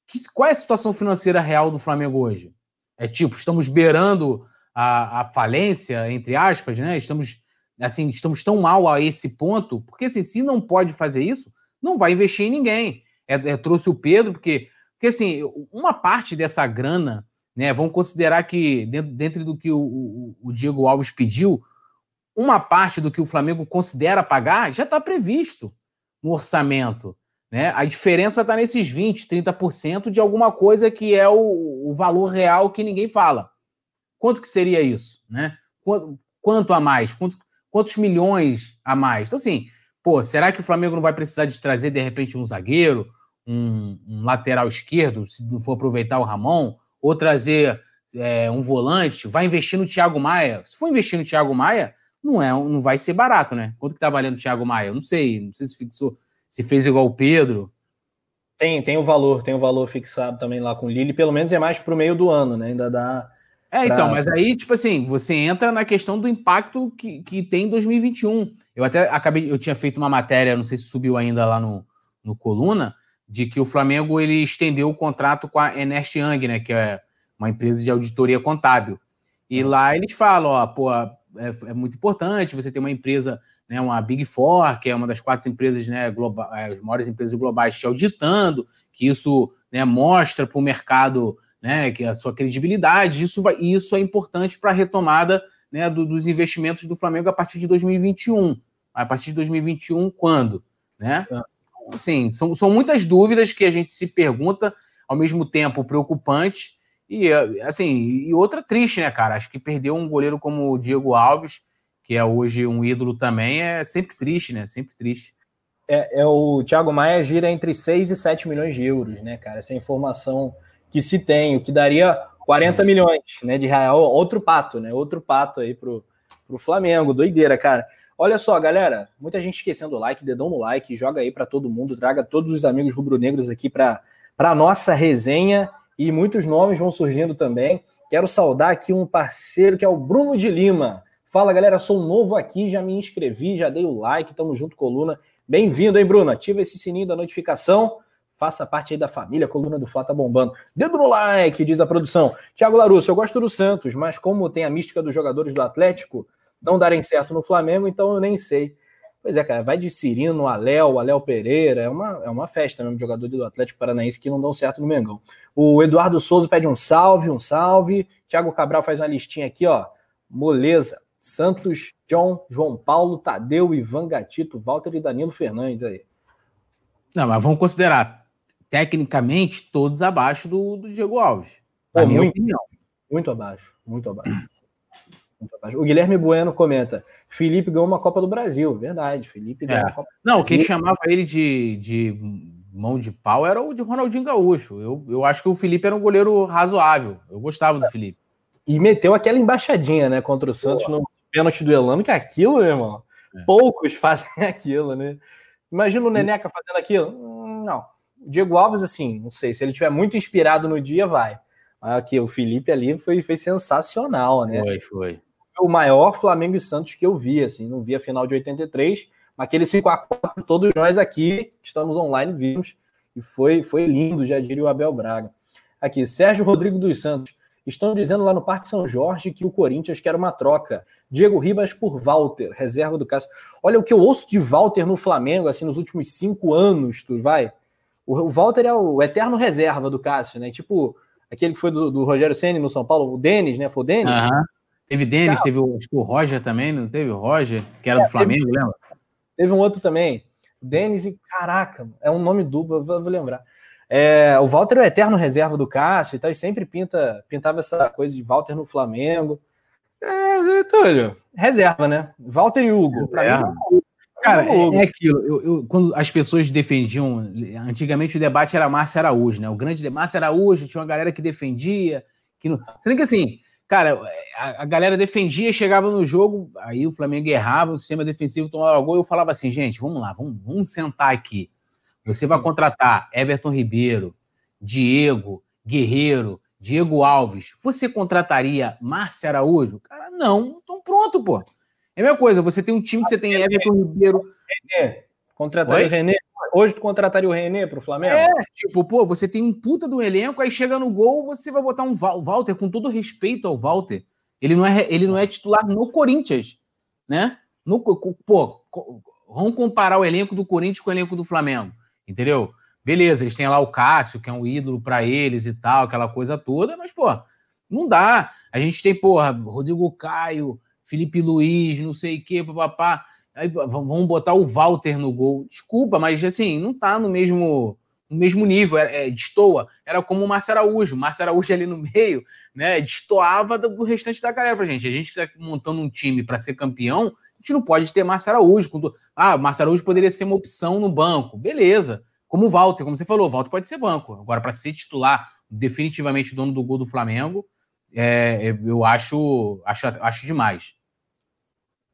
que, qual é a situação financeira real do Flamengo hoje? É tipo, estamos beirando a, a falência, entre aspas, né? Estamos assim, estamos tão mal a esse ponto, porque assim, se não pode fazer isso, não vai investir em ninguém. É, é, trouxe o Pedro, porque, porque assim, uma parte dessa grana, né? Vamos considerar que dentro, dentro do que o, o, o Diego Alves pediu, uma parte do que o Flamengo considera pagar já está previsto no orçamento. Né? A diferença está nesses 20%, 30% de alguma coisa que é o, o, valor real que ninguém fala. Quanto que seria isso? Né? Quanto, quanto a mais? Quanto, quantos milhões a mais? Então, assim, pô, será que o Flamengo não vai precisar de trazer, de repente, um zagueiro, um, um lateral esquerdo, se não for aproveitar o Ramon, ou trazer é, um volante, vai investir no Thiago Maia. Se for investir no Thiago Maia, não é, não vai ser barato, né? Quanto que tá valendo o Thiago Maia? Eu não sei, não sei se fixou, se fez igual o Pedro. Tem, tem o valor, tem o valor fixado também lá com o Lille, pelo menos é mais pro meio do ano, né? Ainda dá. É, então, mas aí, tipo assim, você entra na questão do impacto que, que tem em 2021. Eu até acabei, eu tinha feito uma matéria, não sei se subiu ainda lá no, no Coluna, de que o Flamengo ele estendeu o contrato com a Ernest Young, né? Que é uma empresa de auditoria contábil. E uhum. lá eles falam, ó, pô, é, é, muito importante você ter uma empresa, né, uma Big Four, que é uma das quatro empresas, né, global, é, as maiores empresas globais te auditando, que isso né, mostra para o mercado né, que a sua credibilidade, isso, vai, isso é importante para a retomada né, do, dos investimentos do Flamengo a partir de 2021. A partir de 2021, quando? Né? É. Assim, são, são muitas dúvidas que a gente se pergunta, ao mesmo tempo preocupante, e, assim, e outra triste, né, cara? Acho que perder um goleiro como o Diego Alves, que é hoje um ídolo também, é sempre triste, né? Sempre triste. É, é o Thiago Maia gira entre 6 e 7 milhões de euros, né, cara? Essa é informação que se tem, o que daria 40 é. milhões né, de real. Outro pato, né? Outro pato aí pro, pro Flamengo. Doideira, cara. Olha só, galera, muita gente esquecendo o like, dedão no like, joga aí para todo mundo, traga todos os amigos rubro-negros aqui para a nossa resenha e muitos nomes vão surgindo também. Quero saudar aqui um parceiro que é o Bruno de Lima. Fala galera, sou novo aqui, já me inscrevi, já dei o like, tamo junto, coluna. Bem-vindo, hein, Bruno? Ativa esse sininho da notificação, faça parte aí da família, coluna do Flá tá bombando. Dedo no like, diz a produção. Tiago Larusso, eu gosto do Santos, mas como tem a mística dos jogadores do Atlético não darem certo no Flamengo, então eu nem sei. Pois é, cara, vai de Cirino, Aléo, Aléo Pereira, é uma, é uma festa mesmo, jogador do Atlético Paranaense que não dão certo no Mengão. O Eduardo Souza pede um salve, um salve. Thiago Cabral faz uma listinha aqui, ó. Moleza, Santos, John, João Paulo, Tadeu, Ivan Gatito, Walter e Danilo Fernandes aí. Não, mas vamos considerar, tecnicamente, todos abaixo do, do Diego Alves. Pô, muito, muito abaixo, muito abaixo. O Guilherme Bueno comenta: Felipe ganhou uma Copa do Brasil. Verdade, Felipe ganhou é. uma Copa do Não, Brasil. quem chamava ele de, de mão de pau era o de Ronaldinho Gaúcho. Eu, eu acho que o Felipe era um goleiro razoável. Eu gostava do Felipe. E meteu aquela embaixadinha, né, contra o Santos no pênalti do Elano, que é aquilo, meu irmão. É. Poucos fazem aquilo, né? Imagina o Neneca fazendo aquilo. Hum, não. O Diego Alves, assim, não sei, se ele tiver muito inspirado no dia, vai. Aqui, o Felipe ali foi, foi sensacional, né? Foi, foi o maior Flamengo e Santos que eu vi, assim, não vi a final de 83, mas aquele 5x4, todos nós aqui estamos online, vimos, e foi, foi lindo, já diria o Abel Braga. Aqui, Sérgio Rodrigo dos Santos. Estão dizendo lá no Parque São Jorge que o Corinthians quer uma troca. Diego Ribas por Walter, reserva do Cássio. Olha o que eu ouço de Walter no Flamengo, assim, nos últimos cinco anos, tu vai. O, Walter é o eterno reserva do Cássio, né? Tipo, aquele que foi do, do Rogério Senna no São Paulo, o Denis, né? Foi o Denis? Uhum. Teve Denis, teve o, acho que o Roger também, não teve o Roger, que era é, do Flamengo, teve, lembra? Teve um outro também. Denis e. Caraca, é um nome duplo, vou, vou lembrar. É, o Walter é o eterno reserva do Cássio e tal, e sempre pinta, pintava essa coisa de Walter no Flamengo. É, Túlio, reserva, né? Walter e Hugo. Pra mim, Cara, é, é aquilo. Eu, eu, quando as pessoas defendiam, antigamente o debate era Márcio Araújo, né? O grande Márcio Araújo, tinha uma galera que defendia. Que não... Sendo que assim, Cara, a, a, galera defendia, chegava no jogo, aí o Flamengo errava, o sistema defensivo tomava gol, eu falava assim, gente, vamos lá, vamos, vamos sentar aqui. Você vai contratar Everton Ribeiro, Diego, Guerreiro, Diego Alves. Você contrataria Márcio Araújo? Cara, não. Então pronto, pô. É a mesma coisa, você tem um time que você tem Everton Ribeiro. Contrataria o René? Hoje tu contrataria o René pro Flamengo? É, tipo, pô, você tem um puta do elenco, aí chega no gol, você vai botar um Walter, com todo respeito ao Walter. Ele não é, ele não é titular no Corinthians, né? No, pô, vamos comparar o elenco do Corinthians com o elenco do Flamengo, entendeu? Beleza, eles têm lá o Cássio, que é um ídolo para eles e tal, aquela coisa toda, mas, pô, não dá. A gente tem, porra, Rodrigo Caio, Felipe Luiz, não sei o quê, papapá. Aí vamos botar o Walter no gol. Desculpa, mas assim, não tá no mesmo no mesmo nível, é, é, destoa. Era como o Márcio Araújo. O Márcio Araújo ali no meio, né? Destoava do restante da galera. Gente, a gente está montando um time para ser campeão, a gente não pode ter Márcio Araújo. Ah, Márcio Araújo poderia ser uma opção no banco. Beleza. Como o Walter, como você falou, o Walter pode ser banco. Agora, para ser titular, definitivamente dono do gol do Flamengo, é, é, eu acho, acho, acho demais.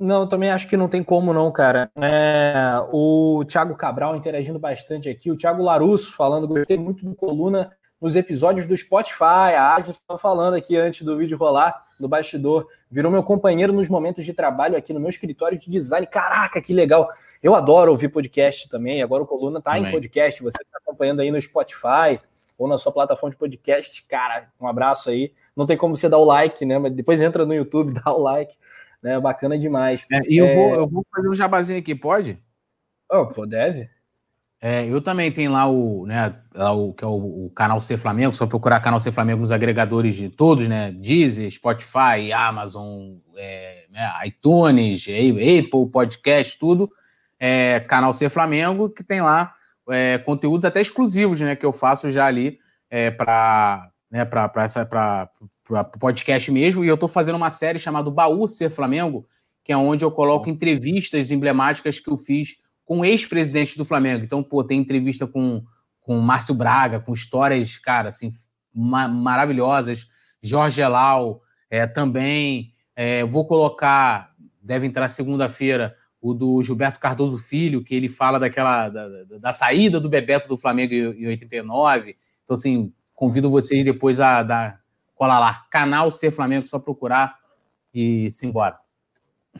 Não, também acho que não tem como não, cara. É, o Thiago Cabral interagindo bastante aqui, o Thiago Larusso falando, gostei muito do Coluna nos episódios do Spotify. Ah, a gente estava falando aqui antes do vídeo rolar, do bastidor. Virou meu companheiro nos momentos de trabalho aqui no meu escritório de design. Caraca, que legal! Eu adoro ouvir podcast também. Agora o Coluna está em podcast. Você está acompanhando aí no Spotify ou na sua plataforma de podcast. Cara, um abraço aí. Não tem como você dar o like, né? Mas depois entra no YouTube, dá o like né? Bacana demais. É, e eu, é... vou, eu vou fazer um jabazinho aqui, pode? Oh, pô, deve. É, eu também tenho lá o, né, lá o que é o, o, canal C Flamengo, só procurar canal C Flamengo nos agregadores de todos, né? Deezer, Spotify, Amazon, é, né, iTunes, Apple, podcast, tudo. É, canal C Flamengo, que tem lá é, conteúdos até exclusivos, né? Que eu faço já ali é, para né, essa para para o podcast mesmo, e eu estou fazendo uma série chamada Baú Ser Flamengo, que é onde eu coloco entrevistas emblemáticas que eu fiz com ex-presidentes do Flamengo. Então, pô, tem entrevista com, com Márcio Braga, com histórias, cara, assim, ma maravilhosas. Jorge Elal é, também. É, vou colocar, deve entrar segunda-feira, o do Gilberto Cardoso Filho, que ele fala daquela da, da saída do Bebeto do Flamengo em, em 89. Então, assim, convido vocês depois a dar cola lá, canal Ser Flamengo, só procurar e simbora.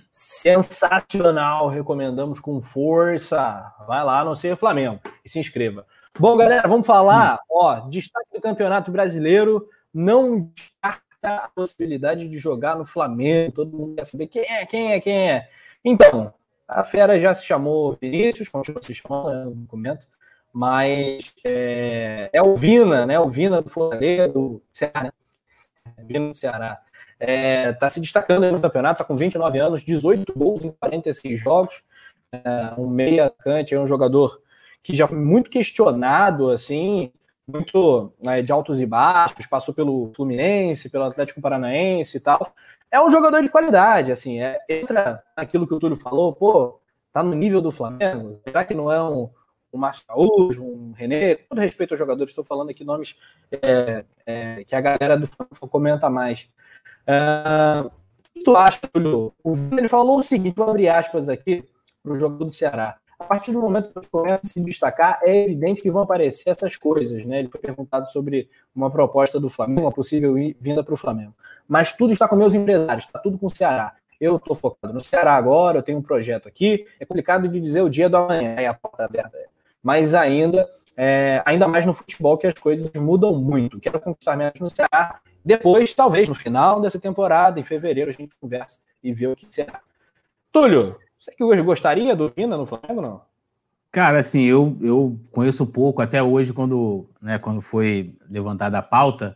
Sensacional, recomendamos com força. Vai lá no Ser Flamengo e se inscreva. Bom, galera, vamos falar, hum. ó, destaque do Campeonato Brasileiro, não descarta a possibilidade de jogar no Flamengo. Todo mundo quer saber quem é, quem é, quem é. Então, a fera já se chamou Vinícius, continua se chamando né, no documento, mas é, é o Vina, né? O Vina do Fortaleza, do Ceará, né? Vindo do Ceará. Está é, tá se destacando no campeonato, está com 29 anos, 18 gols em 46 jogos. É, um meia cante, é um jogador que já foi muito questionado, assim, muito né, de altos e baixos, passou pelo Fluminense, pelo Atlético Paranaense e tal. É um jogador de qualidade, assim, é, entra naquilo que o Túlio falou, pô, tá no nível do Flamengo, será que não é um, um Márcio Araújo, um René, com todo respeito aos jogadores, estou falando aqui nomes é, é, que a galera do Flamengo comenta mais. Uh, o que tu acha, Túlio? O Vini falou o seguinte, vou abrir aspas aqui para o jogador do Ceará. A partir do momento que começa a se destacar, é evidente que vão aparecer essas coisas, né? Ele foi perguntado sobre uma proposta do Flamengo, uma possível vinda para o Flamengo. Mas tudo está com meus empresários, está tudo com o Ceará. Eu estou focado no Ceará agora, eu tenho um projeto aqui. É complicado de dizer o dia do amanhã, aí a porta aberta mas ainda, é, ainda mais no futebol, que as coisas mudam muito. Quero conquistar metas no Ceará. Depois, talvez, no final dessa temporada, em fevereiro, a gente conversa e vê o que será. Túlio, você que hoje gostaria do Vina no Flamengo, não? Cara, assim, eu, eu conheço pouco, até hoje, quando, né, quando foi levantada a pauta,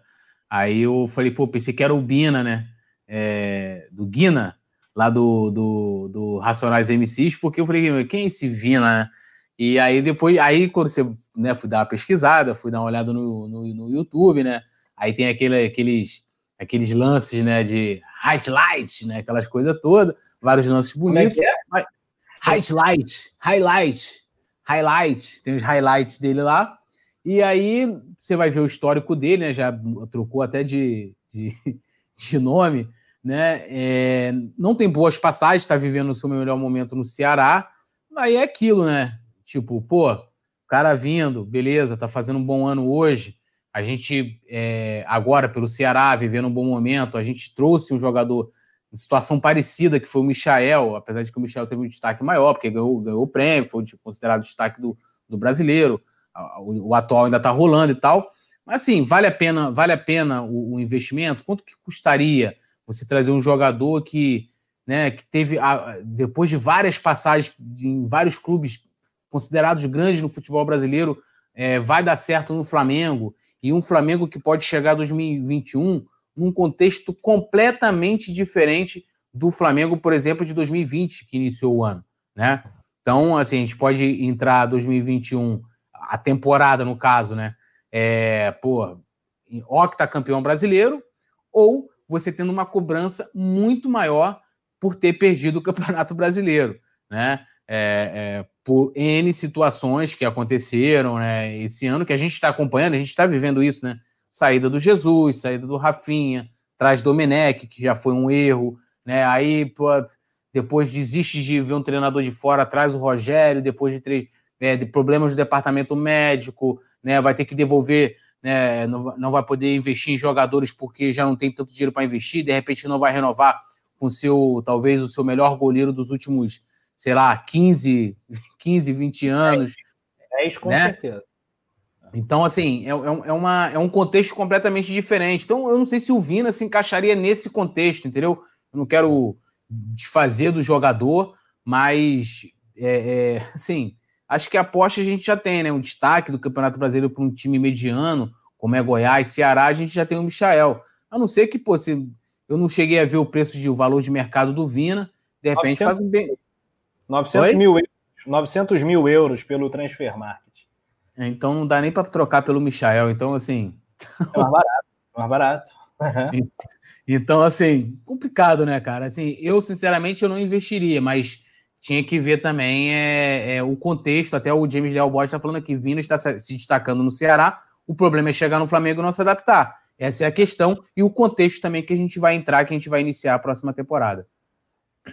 aí eu falei, pô, pensei que era o Bina, né? É, do Guina, lá do, do, do Racionais MCs, porque eu falei, quem é esse Vina, né? E aí depois, aí quando você, né, fui dar uma pesquisada, fui dar uma olhada no, no, no YouTube, né? Aí tem aquele, aqueles, aqueles lances, né, de highlights, né, aquelas coisas todas, vários lances bonitos. Como é que é? Highlight, highlight, highlight, tem os highlights dele lá. E aí você vai ver o histórico dele, né? Já trocou até de, de, de nome, né? É, não tem boas passagens, está vivendo o seu melhor momento no Ceará. Aí é aquilo, né? Tipo, pô, o cara vindo, beleza, tá fazendo um bom ano hoje. A gente, é, agora, pelo Ceará, vivendo um bom momento, a gente trouxe um jogador em situação parecida, que foi o Michael, apesar de que o Michael teve um destaque maior, porque ganhou, ganhou o prêmio, foi considerado destaque do, do brasileiro. O, o atual ainda tá rolando e tal. Mas assim, vale a pena, vale a pena o, o investimento? Quanto que custaria você trazer um jogador que, né, que teve, depois de várias passagens em vários clubes considerados grandes no futebol brasileiro, é, vai dar certo no Flamengo, e um Flamengo que pode chegar a 2021 num contexto completamente diferente do Flamengo, por exemplo, de 2020, que iniciou o ano, né? Então, assim, a gente pode entrar 2021, a temporada, no caso, né? É, pô, octacampeão brasileiro, ou você tendo uma cobrança muito maior por ter perdido o Campeonato Brasileiro, né? É, é, por N situações que aconteceram né, esse ano, que a gente está acompanhando, a gente está vivendo isso, né? Saída do Jesus, saída do Rafinha, traz Domenech, que já foi um erro, né? Aí, pô, depois desiste de ver um treinador de fora, traz o Rogério, depois de, é, de problemas do departamento médico, né, vai ter que devolver, né, não, não vai poder investir em jogadores porque já não tem tanto dinheiro para investir, de repente não vai renovar com seu, talvez o seu melhor goleiro dos últimos, sei lá, 15, 15 20 anos. É isso, com né? certeza. Então, assim, é, é, é, uma, é um contexto completamente diferente. Então, eu não sei se o Vina se encaixaria nesse contexto, entendeu? Eu não quero desfazer do jogador, mas é, é, assim, acho que a aposta a gente já tem, né? Um destaque do Campeonato Brasileiro para um time mediano, como é Goiás, Ceará, a gente já tem o Michael. A não ser que, pô, se eu não cheguei a ver o preço de o valor de mercado do Vina, de repente 900, faz um bem. 900 mil, euros, 900 mil euros pelo Transfer Market. É, então não dá nem para trocar pelo Michael. Então, assim. É mais barato. Mais barato. Então, assim, complicado, né, cara? Assim, eu, sinceramente, eu não investiria, mas tinha que ver também é, é o contexto. Até o James Leal Boyd está falando que Vina está se destacando no Ceará. O problema é chegar no Flamengo e não se adaptar. Essa é a questão e o contexto também que a gente vai entrar, que a gente vai iniciar a próxima temporada.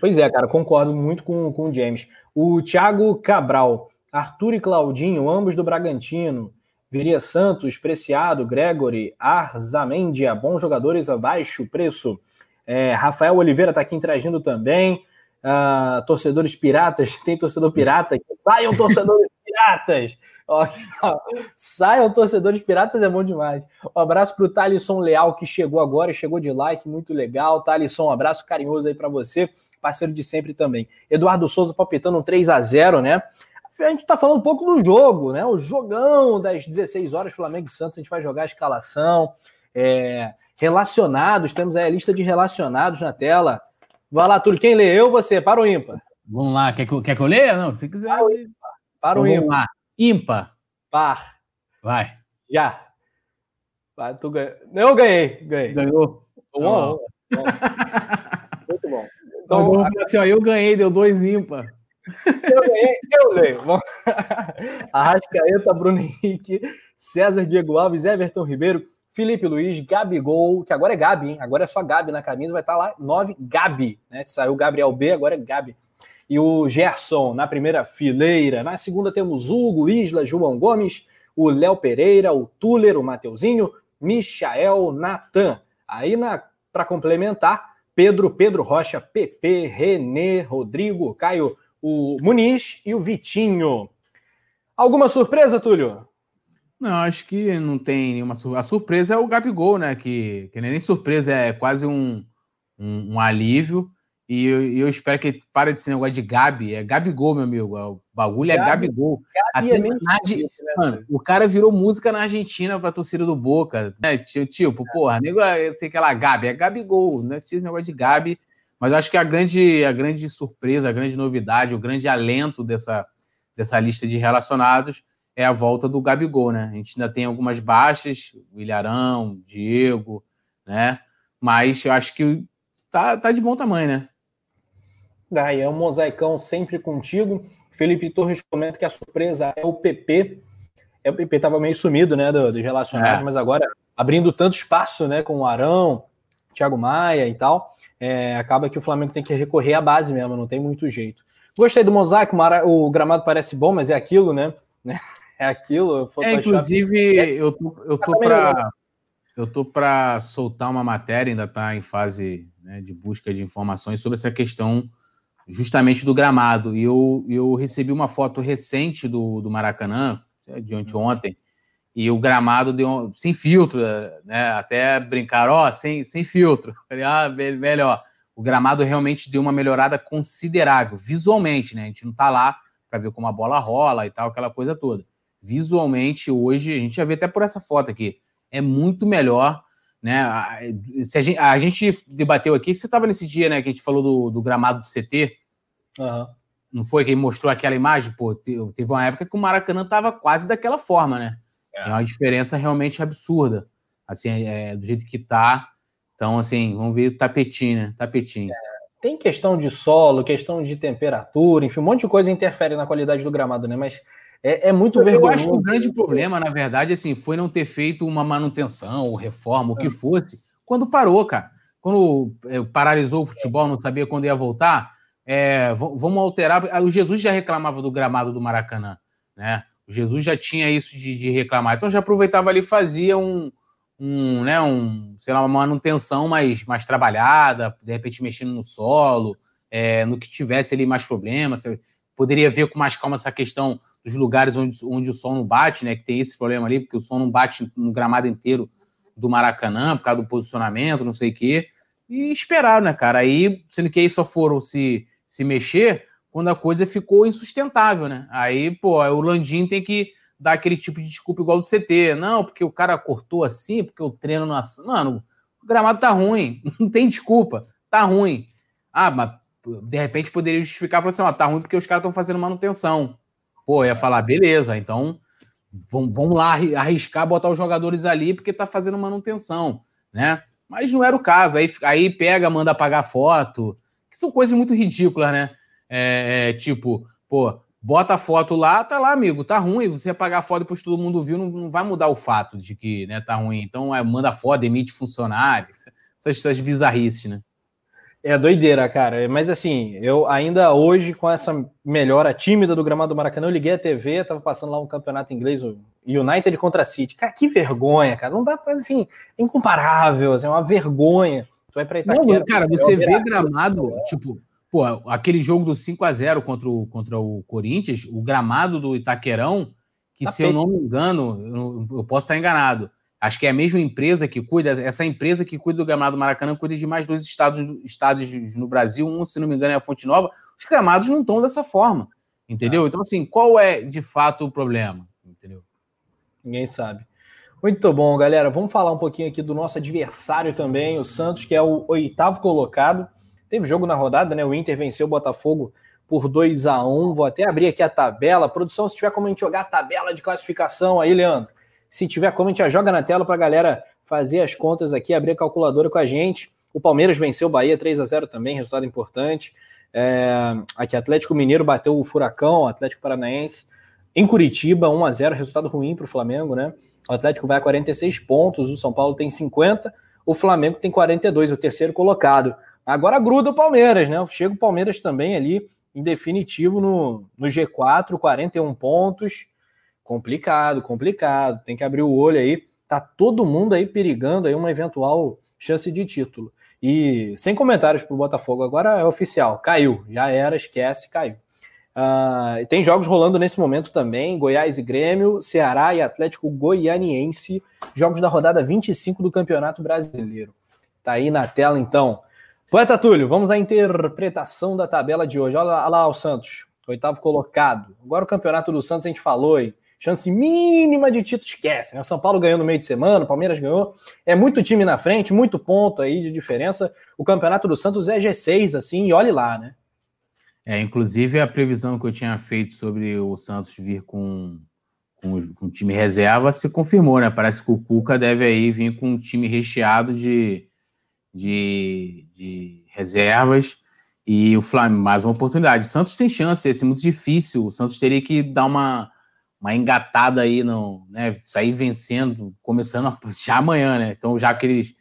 Pois é, cara, concordo muito com, com o James. O Thiago Cabral, Arthur e Claudinho, ambos do Bragantino. Viria Santos, Preciado, Gregory, Arzamendia, bons jogadores abaixo preço. É, Rafael Oliveira está aqui interagindo também. Uh, torcedores piratas, tem torcedor pirata. Saiam torcedores piratas! Ó, ó, saiam torcedores piratas, é bom demais. Um abraço para o Thalisson Leal, que chegou agora, chegou de like, muito legal. Thalisson, um abraço carinhoso aí para você, parceiro de sempre também. Eduardo Souza palpitando um 3 a 0 né? a gente está falando um pouco do jogo, né? O jogão das 16 horas, Flamengo e Santos, a gente vai jogar a escalação. É, relacionados, temos aí a lista de relacionados na tela. Vai lá, Túlio, quem lê? Eu você? Para o ímpar. Vamos lá, quer que, eu, quer que eu leia? Não, se quiser. Ímpar. Para o ímpar. Lá. Ímpar. Par. Vai. Já. Vai, tu ganha. Eu ganhei, ganhei. Ganhou. Bom, bom. Muito bom. Então, então assim, ó, eu ganhei, deu dois ímpar. Eu ganhei, eu leio. Arrascaeta, Bruno Henrique, César Diego Alves, Everton Ribeiro, Felipe Luiz, Gabigol, que agora é Gabi, hein? Agora é só Gabi na camisa, vai estar tá lá 9, Gabi, né? Saiu Gabriel B, agora é Gabi. E o Gerson na primeira fileira. Na segunda temos Hugo, Isla, João Gomes, o Léo Pereira, o Tuller, o Mateuzinho, Michael, Natan. Aí para complementar, Pedro, Pedro Rocha, PP, Renê, Rodrigo, Caio o Muniz e o Vitinho. Alguma surpresa, Túlio? Não, acho que não tem nenhuma surpresa. A surpresa é o Gabigol, né? Que, que nem surpresa, é quase um, um, um alívio. E eu, eu, espero que pare de ser negócio de Gabi. É Gabigol, meu amigo. É o bagulho é Gabi, Gabigol. Gabi Até é na, mano, o cara virou música na Argentina pra torcida do Boca. Né? Tipo, porra, nego, eu sei que ela Gabi, é Gabigol. Não é esse negócio de Gabi. Mas acho que a grande, a grande surpresa, a grande novidade, o grande alento dessa, dessa lista de relacionados é a volta do Gabigol, né? A gente ainda tem algumas baixas, o Ilharão, Diego, né? Mas eu acho que tá, tá de bom tamanho, né? Daí é um mosaicão sempre contigo. Felipe Torres comenta que a surpresa é o PP. É, o PP estava meio sumido, né, dos relacionados, é. mas agora abrindo tanto espaço, né, com o Arão, Thiago Maia e tal é, acaba que o Flamengo tem que recorrer à base mesmo, não tem muito jeito. Gostei do mosaico, o gramado parece bom, mas é aquilo, né? É aquilo. É, inclusive, eu tô, eu tô para eu tô para soltar uma matéria, ainda está em fase né, de busca de informações sobre essa questão justamente do gramado. E eu, eu recebi uma foto recente do, do Maracanã, de ontem, e o gramado deu sem filtro, né? Até brincaram, ó, sem, sem filtro. Falei, ah, melhor. O gramado realmente deu uma melhorada considerável, visualmente, né? A gente não tá lá para ver como a bola rola e tal, aquela coisa toda. Visualmente, hoje, a gente já vê até por essa foto aqui, é muito melhor. Né? A, a, gente, a gente debateu aqui, você estava nesse dia, né? Que a gente falou do, do gramado do CT. Uhum. Não foi quem mostrou aquela imagem? Pô, teve uma época que o Maracanã estava quase daquela forma, né? É. é uma diferença realmente absurda. Assim, é, do jeito que tá. Então, assim, vamos ver o tapetinho, né? Tapetinho. É. Tem questão de solo, questão de temperatura, enfim, um monte de coisa interfere na qualidade do gramado, né? Mas é, é muito eu vergonhoso. Eu acho que o grande problema, na verdade, assim, foi não ter feito uma manutenção ou reforma, o que é. fosse, quando parou, cara. Quando é, paralisou o futebol, não sabia quando ia voltar, é, vamos alterar. O Jesus já reclamava do gramado do Maracanã, né? O Jesus já tinha isso de, de reclamar. Então já aproveitava ali e fazia um, um, né, um, sei lá, uma manutenção mais, mais trabalhada, de repente mexendo no solo, é, no que tivesse ali mais problemas. Poderia ver com mais calma essa questão dos lugares onde, onde o som não bate, né? Que tem esse problema ali, porque o som não bate no gramado inteiro do Maracanã, por causa do posicionamento, não sei o quê. E esperaram, né, cara? Aí, sendo que aí só foram se, se mexer quando a coisa ficou insustentável, né? Aí, pô, o Landim tem que dar aquele tipo de desculpa igual do CT. Não, porque o cara cortou assim, porque o treino não. Mano, o gramado tá ruim, não tem desculpa, tá ruim. Ah, mas de repente poderia justificar, falar assim, ó, tá ruim porque os caras estão fazendo manutenção. Pô, ia falar, beleza, então vamos, vamos lá arriscar botar os jogadores ali porque tá fazendo manutenção, né? Mas não era o caso. Aí, aí pega, manda apagar foto, que são coisas muito ridículas, né? É, é, tipo, pô, bota a foto lá, tá lá, amigo, tá ruim. Você apagar a foto depois todo mundo viu, não, não vai mudar o fato de que né, tá ruim. Então, é, manda foto, emite funcionários, essas, essas bizarrices, né? É doideira, cara. Mas assim, eu ainda hoje, com essa melhora tímida do gramado do Maracanã, eu liguei a TV, tava passando lá um campeonato inglês, o United contra City. Cara, que vergonha, cara. Não dá pra, assim, é incomparável, assim, é uma vergonha. Tu vai pra Itaquera... Não, cara, você vê gramado, tipo, pô, aquele jogo do 5 a 0 contra o, contra o Corinthians, o gramado do Itaquerão, que tá se feito. eu não me engano, eu, eu posso estar enganado, Acho que é a mesma empresa que cuida, essa empresa que cuida do gramado do Maracanã cuida de mais dois estados, estados no Brasil, um, se não me engano, é a Fonte Nova. Os gramados não estão dessa forma, entendeu? Então, assim, qual é de fato o problema? Entendeu? Ninguém sabe. Muito bom, galera. Vamos falar um pouquinho aqui do nosso adversário também, o Santos, que é o oitavo colocado. Teve jogo na rodada, né? O Inter venceu o Botafogo por 2 a 1 Vou até abrir aqui a tabela. Produção, se tiver como a gente jogar a tabela de classificação aí, Leandro. Se tiver como, a gente já joga na tela para a galera fazer as contas aqui, abrir a calculadora com a gente. O Palmeiras venceu o Bahia 3 a 0 também, resultado importante. É, aqui, Atlético Mineiro bateu o Furacão, Atlético Paranaense. Em Curitiba, 1 a 0 resultado ruim para o Flamengo, né? O Atlético vai a 46 pontos, o São Paulo tem 50, o Flamengo tem 42, o terceiro colocado. Agora gruda o Palmeiras, né? Chega o Palmeiras também ali, em definitivo, no, no G4, 41 pontos. Complicado, complicado. Tem que abrir o olho aí. Tá todo mundo aí perigando aí uma eventual chance de título. E sem comentários pro Botafogo, agora é oficial. Caiu, já era, esquece, caiu. Uh, tem jogos rolando nesse momento também: Goiás e Grêmio, Ceará e Atlético Goianiense, jogos da rodada 25 do Campeonato Brasileiro. Tá aí na tela então. Poeta Túlio, vamos à interpretação da tabela de hoje. Olha lá, olha lá o Santos, oitavo colocado. Agora o Campeonato do Santos a gente falou aí chance mínima de título, esquece. Né? O São Paulo ganhou no meio de semana, o Palmeiras ganhou. É muito time na frente, muito ponto aí de diferença. O campeonato do Santos é G6, assim, e olhe lá, né? É, inclusive a previsão que eu tinha feito sobre o Santos vir com, com, com time reserva se confirmou, né? Parece que o Cuca deve aí vir com um time recheado de, de, de reservas e o Flamengo, mais uma oportunidade. O Santos sem chance, ia ser muito difícil. O Santos teria que dar uma uma engatada aí, no, né, sair vencendo, começando já amanhã, né? Então, já que eles,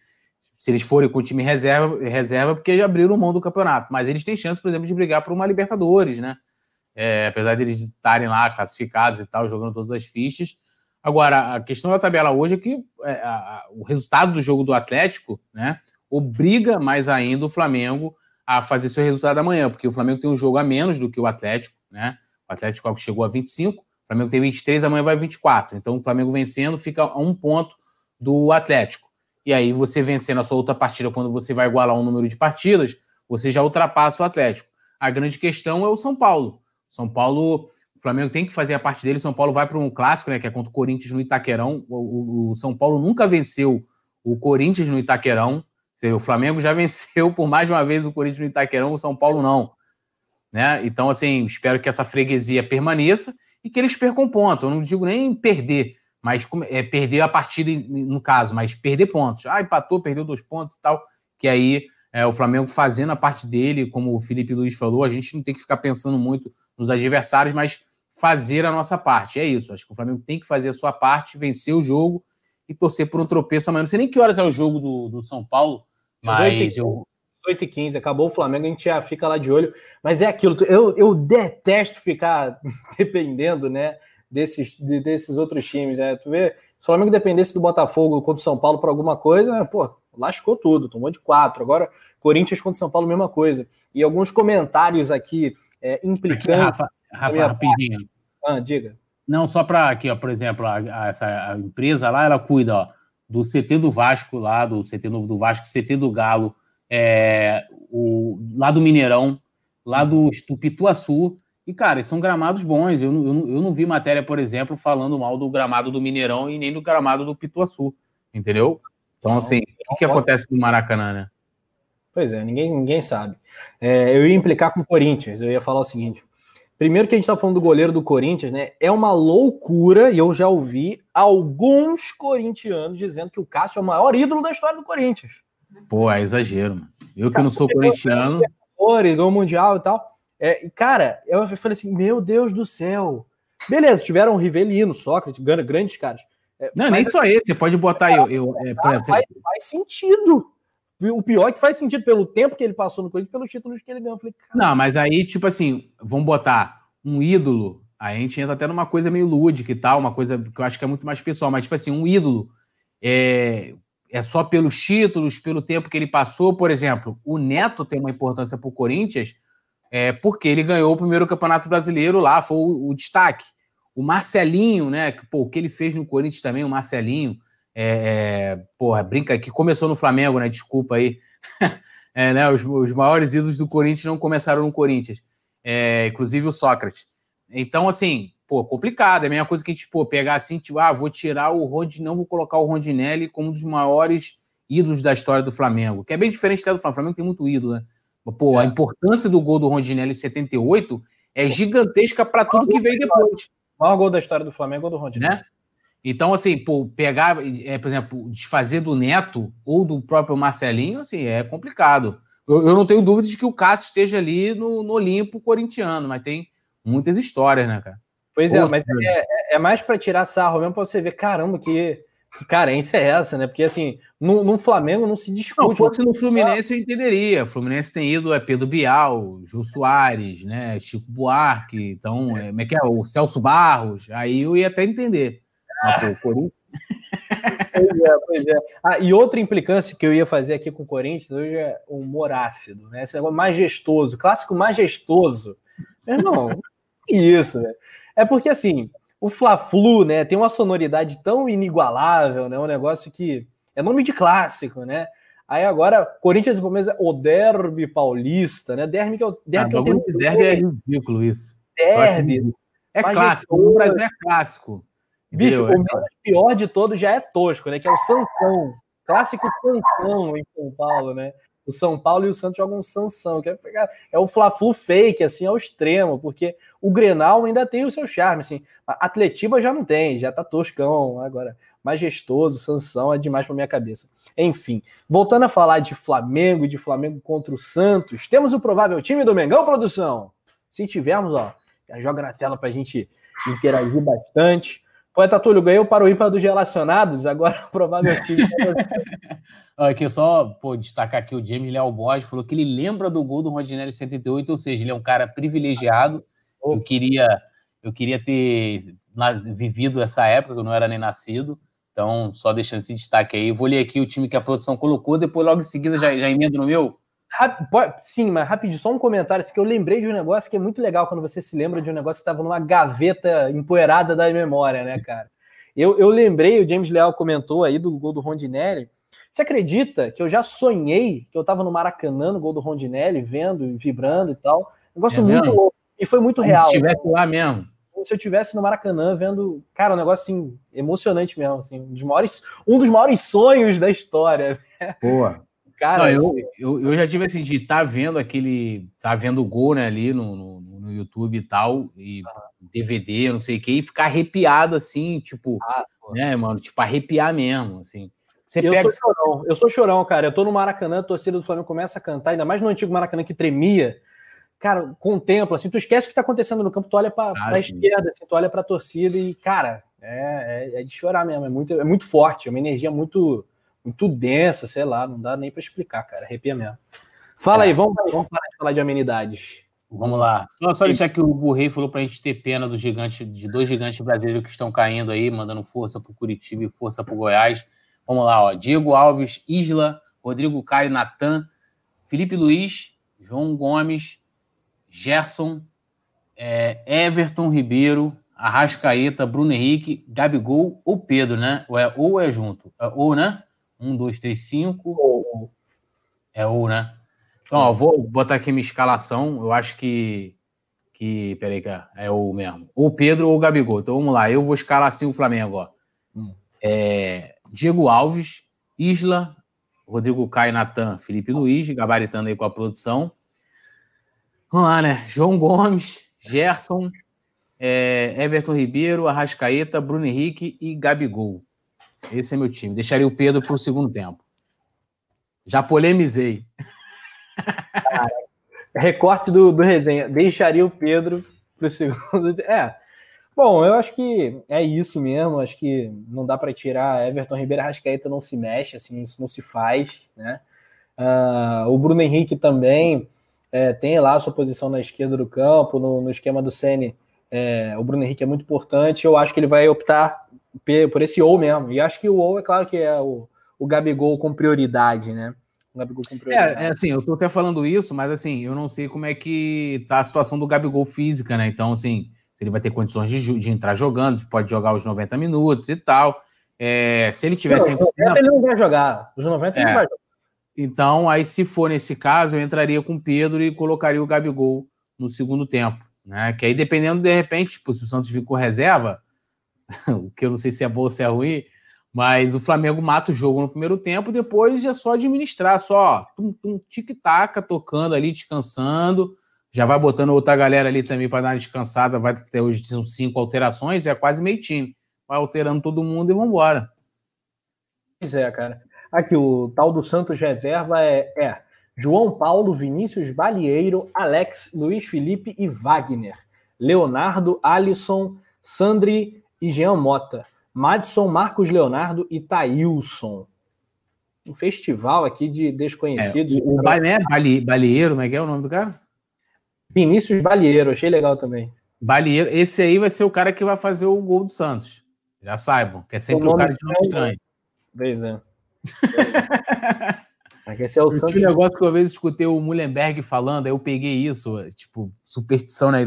se eles forem com o time reserva, reserva, porque já abriram mão do campeonato, mas eles têm chance, por exemplo, de brigar por uma Libertadores, né? É, apesar de eles estarem lá classificados e tal, jogando todas as fichas. Agora, a questão da tabela hoje é que é, a, o resultado do jogo do Atlético, né, obriga mais ainda o Flamengo a fazer seu resultado amanhã, porque o Flamengo tem um jogo a menos do que o Atlético, né? O Atlético chegou a 25, o Flamengo tem 23, amanhã vai 24. Então o Flamengo vencendo fica a um ponto do Atlético. E aí você vencendo a sua outra partida, quando você vai igualar um número de partidas, você já ultrapassa o Atlético. A grande questão é o São Paulo. São Paulo, o Flamengo tem que fazer a parte dele. São Paulo vai para um clássico, né, que é contra o Corinthians no Itaquerão. O, o, o São Paulo nunca venceu o Corinthians no Itaquerão. O Flamengo já venceu por mais uma vez o Corinthians no Itaquerão, o São Paulo não. Né? Então, assim, espero que essa freguesia permaneça e que eles percam ponto. Eu não digo nem perder, mas é, perder a partida, no caso, mas perder pontos. Ah, empatou, perdeu dois pontos e tal. Que aí é, o Flamengo fazendo a parte dele, como o Felipe Luiz falou, a gente não tem que ficar pensando muito nos adversários, mas fazer a nossa parte. É isso. Acho que o Flamengo tem que fazer a sua parte, vencer o jogo e torcer por um tropeço amanhã. Não sei nem que horas é o jogo do, do São Paulo, mas 18 eu. 18 e 15, acabou o Flamengo, a gente já fica lá de olho. Mas é aquilo, eu, eu detesto ficar dependendo, né, desses, de, desses outros times, né? Tu vê, se o Flamengo dependesse do Botafogo contra o São Paulo para alguma coisa, pô, lascou tudo, tomou de quatro. Agora, Corinthians contra São Paulo, mesma coisa. E alguns comentários aqui é, implicando. Rafa, Rafa rapidinho. Ah, diga. Não, só para aqui, ó, por exemplo, a, a, essa a empresa lá, ela cuida ó, do CT do Vasco, lá, do CT novo do Vasco, CT do Galo, é, o, lá do Mineirão, lá do, do Pituaçu. E, cara, são gramados bons. Eu, eu, eu não vi matéria, por exemplo, falando mal do gramado do Mineirão e nem do gramado do Pituaçu, entendeu? Então, assim, o que acontece no Maracanã, né? Pois é, ninguém, ninguém sabe. É, eu ia implicar com o Corinthians, eu ia falar o seguinte: primeiro que a gente está falando do goleiro do Corinthians, né? É uma loucura, e eu já ouvi alguns corintianos dizendo que o Cássio é o maior ídolo da história do Corinthians. Pô, é exagero, mano. Eu que não sou corintiano. Ganhou Mundial e tal. É, cara, eu falei assim: meu Deus do céu. Beleza, tiveram Rivelino, Sócrates, grandes caras. É, não, nem só esse, você pode botar eu. eu é, faz, faz sentido. O pior é que faz sentido pelo tempo que ele passou no Corinthians, pelos títulos que ele ganhou. Falei, não, mas aí, tipo assim, vamos botar um ídolo. Aí a gente entra até numa coisa meio lúdica e tal, uma coisa que eu acho que é muito mais pessoal. Mas, tipo assim, um ídolo é, é só pelos títulos, pelo tempo que ele passou. Por exemplo, o Neto tem uma importância para o Corinthians é, porque ele ganhou o primeiro campeonato brasileiro lá, foi o, o destaque. O Marcelinho, né? Que, pô, o que ele fez no Corinthians também, o Marcelinho é, é, porra, brinca que começou no Flamengo, né? Desculpa aí. é, né, os, os, maiores ídolos do Corinthians não começaram no Corinthians. É, inclusive o Sócrates. Então, assim, pô, complicado. É a mesma coisa que a gente, pô, pegar assim, tipo, ah, vou tirar o Rondinelli, não vou colocar o Rondinelli como um dos maiores ídolos da história do Flamengo. Que é bem diferente do Flamengo. O Flamengo tem muito ídolo, né? Pô, a é. importância do gol do Rondinelli em 78 é gigantesca para tudo que veio depois. O maior gol da história do Flamengo é o do Rondinelli. Né? Então, assim, pô, pegar, é, por exemplo, desfazer do Neto ou do próprio Marcelinho, assim, é complicado. Eu, eu não tenho dúvida de que o Cássio esteja ali no, no Olimpo corintiano, mas tem muitas histórias, né, cara? Pois é, mas é, é, é mais para tirar sarro mesmo para você ver, caramba, que, que, carência é essa, né? Porque, assim, no, no Flamengo não se discute. Não, fosse no Fluminense eu entenderia. O Fluminense tem ido é Pedro Bial, Jô Soares, né, Chico Buarque, então, é, como é que é? O Celso Barros, aí eu ia até entender. Mas, pô, Corinthians. pois é, pois é. Ah, e outra implicância que eu ia fazer aqui com o Corinthians hoje é o humor ácido, né? Esse negócio majestoso, clássico majestoso. Meu irmão, isso, né? É porque assim, o Fla-Flu, né, tem uma sonoridade tão inigualável, né? Um negócio que é nome de clássico, né? Aí agora, Corinthians e Palmeiras, o derby paulista, né? Derby que é o derby ah, que eu tenho. Derby é ridículo isso. Derby. É clássico, o Brasil é clássico. Bicho, o menos pior de todos já é tosco, né? Que é o Sansão. Clássico Sansão em São Paulo, né? O São Paulo e o Santos jogam Sansão, que é, é o Fla-Flu fake, assim, ao extremo, porque o Grenal ainda tem o seu charme, assim. A Atletiba já não tem, já tá toscão agora. Majestoso, Sansão é demais pra minha cabeça. Enfim, voltando a falar de Flamengo e de Flamengo contra o Santos, temos o provável time do Mengão, produção? Se tivermos, ó, já joga na tela pra gente interagir bastante. Poeta Túlio ganhou para o ímpar dos relacionados, agora provavelmente. Aqui só pô, destacar aqui o James Leal Borges falou que ele lembra do gol do Rodinelli 78, ou seja, ele é um cara privilegiado. Eu queria, eu queria ter vivido essa época, eu não era nem nascido. Então, só deixando esse destaque aí. Vou ler aqui o time que a produção colocou, depois logo em seguida já, já emendo no meu. Sim, mas rapidinho, só um comentário, assim, que eu lembrei de um negócio que é muito legal quando você se lembra de um negócio que estava numa gaveta empoeirada da memória, né, cara? Eu, eu lembrei, o James Leal comentou aí do gol do Rondinelli. Você acredita que eu já sonhei que eu estava no Maracanã, no gol do Rondinelli, vendo, vibrando e tal? Negócio é muito louco. E foi muito Como real. Se estivesse lá mesmo. como se eu estivesse no Maracanã vendo, cara, um negócio assim, emocionante mesmo, assim, um dos maiores, um dos maiores sonhos da história. Boa. Cara, Não, eu, eu, eu, já tive assim, de estar tá vendo aquele. Tá vendo o gol, né, ali no, no, no YouTube e tal, e ah. DVD, não sei o que, e ficar arrepiado assim, tipo, ah, né, mano? Tipo, arrepiar mesmo, assim. Você eu pega... sou chorão, eu sou chorão, cara. Eu tô no Maracanã, a torcida do Flamengo começa a cantar, ainda mais no antigo Maracanã que tremia. Cara, contempla, assim, tu esquece o que tá acontecendo no campo, tu olha pra, ah, pra esquerda, assim, tu olha pra torcida e, cara, é, é, é, de chorar mesmo, é muito, é muito forte, é uma energia muito, muito densa, sei lá, não dá nem para explicar, cara, arrepia mesmo. Fala é. aí, vamos, vamos parar de falar de amenidades. Vamos lá. Só, só deixar que o Burrei falou para a gente ter pena do gigante, de dois gigantes brasileiros que estão caindo aí, mandando força para o Curitiba e força para o Goiás. Vamos lá, ó. Diego Alves, Isla, Rodrigo Caio, Natan, Felipe Luiz, João Gomes, Gerson, é, Everton Ribeiro, Arrascaeta, Bruno Henrique, Gabigol ou Pedro, né? Ou é ou é junto? É ou, né? Um, dois, três, cinco. Ou. É ou, né? Então, ó, vou botar aqui minha escalação. Eu acho que. que peraí, cara. É o mesmo. Ou Pedro ou Gabigol. Então vamos lá. Eu vou escalar assim o Flamengo, ó. Hum. É, Diego Alves, Isla, Rodrigo Caio, Natan, Felipe Luiz, gabaritando aí com a produção. Vamos lá, né? João Gomes, Gerson, é, Everton Ribeiro, Arrascaeta, Bruno Henrique e Gabigol. Esse é meu time. Deixaria o Pedro para o segundo tempo. Já polemizei. recorte do, do resenha. Deixaria o Pedro para o segundo. É. Bom, eu acho que é isso mesmo. Acho que não dá para tirar. Everton Ribeiro Rascaeta não se mexe, assim, isso não se faz, né? Uh, o Bruno Henrique também é, tem lá a sua posição na esquerda do campo, no, no esquema do Sene. É, o Bruno Henrique é muito importante. Eu acho que ele vai optar por esse ou mesmo. E acho que o ou é claro que é o, o Gabigol com prioridade, né? O Gabigol com prioridade. É, é, assim, eu tô até falando isso, mas assim, eu não sei como é que tá a situação do Gabigol física, né? Então, assim, se ele vai ter condições de, de entrar jogando, pode jogar os 90 minutos e tal. É, se ele tiver não, 100%... Os 90 ele não vai jogar. Os 90 é. ele não vai jogar. Então, aí, se for nesse caso, eu entraria com o Pedro e colocaria o Gabigol no segundo tempo. Né? Que aí, dependendo, de repente, tipo, se o Santos ficou reserva, o que eu não sei se é bom ou se é ruim, mas o Flamengo mata o jogo no primeiro tempo, depois é só administrar, só tum, tum, tic-tac, tocando ali, descansando. Já vai botando outra galera ali também para dar uma descansada. Vai ter hoje são cinco alterações, é quase meio time. Vai alterando todo mundo e vamos embora. Pois é, cara. Aqui, o tal do Santos reserva é, é João Paulo, Vinícius Balieiro, Alex, Luiz Felipe e Wagner. Leonardo, Alisson, Sandri e Jean Mota. Madison, Marcos Leonardo e Thailson. Um festival aqui de desconhecidos. É, o o Balé, Balieiro, como é que é o nome do cara? Vinícius Balieiro, achei legal também. Balieiro, esse aí vai ser o cara que vai fazer o gol do Santos. Já saibam, que é sempre o, o cara de nome estranho. Pois é. Esse é o Santos. Um negócio que uma vez escutei o Mullenberg falando, aí eu peguei isso, tipo, superstição, né?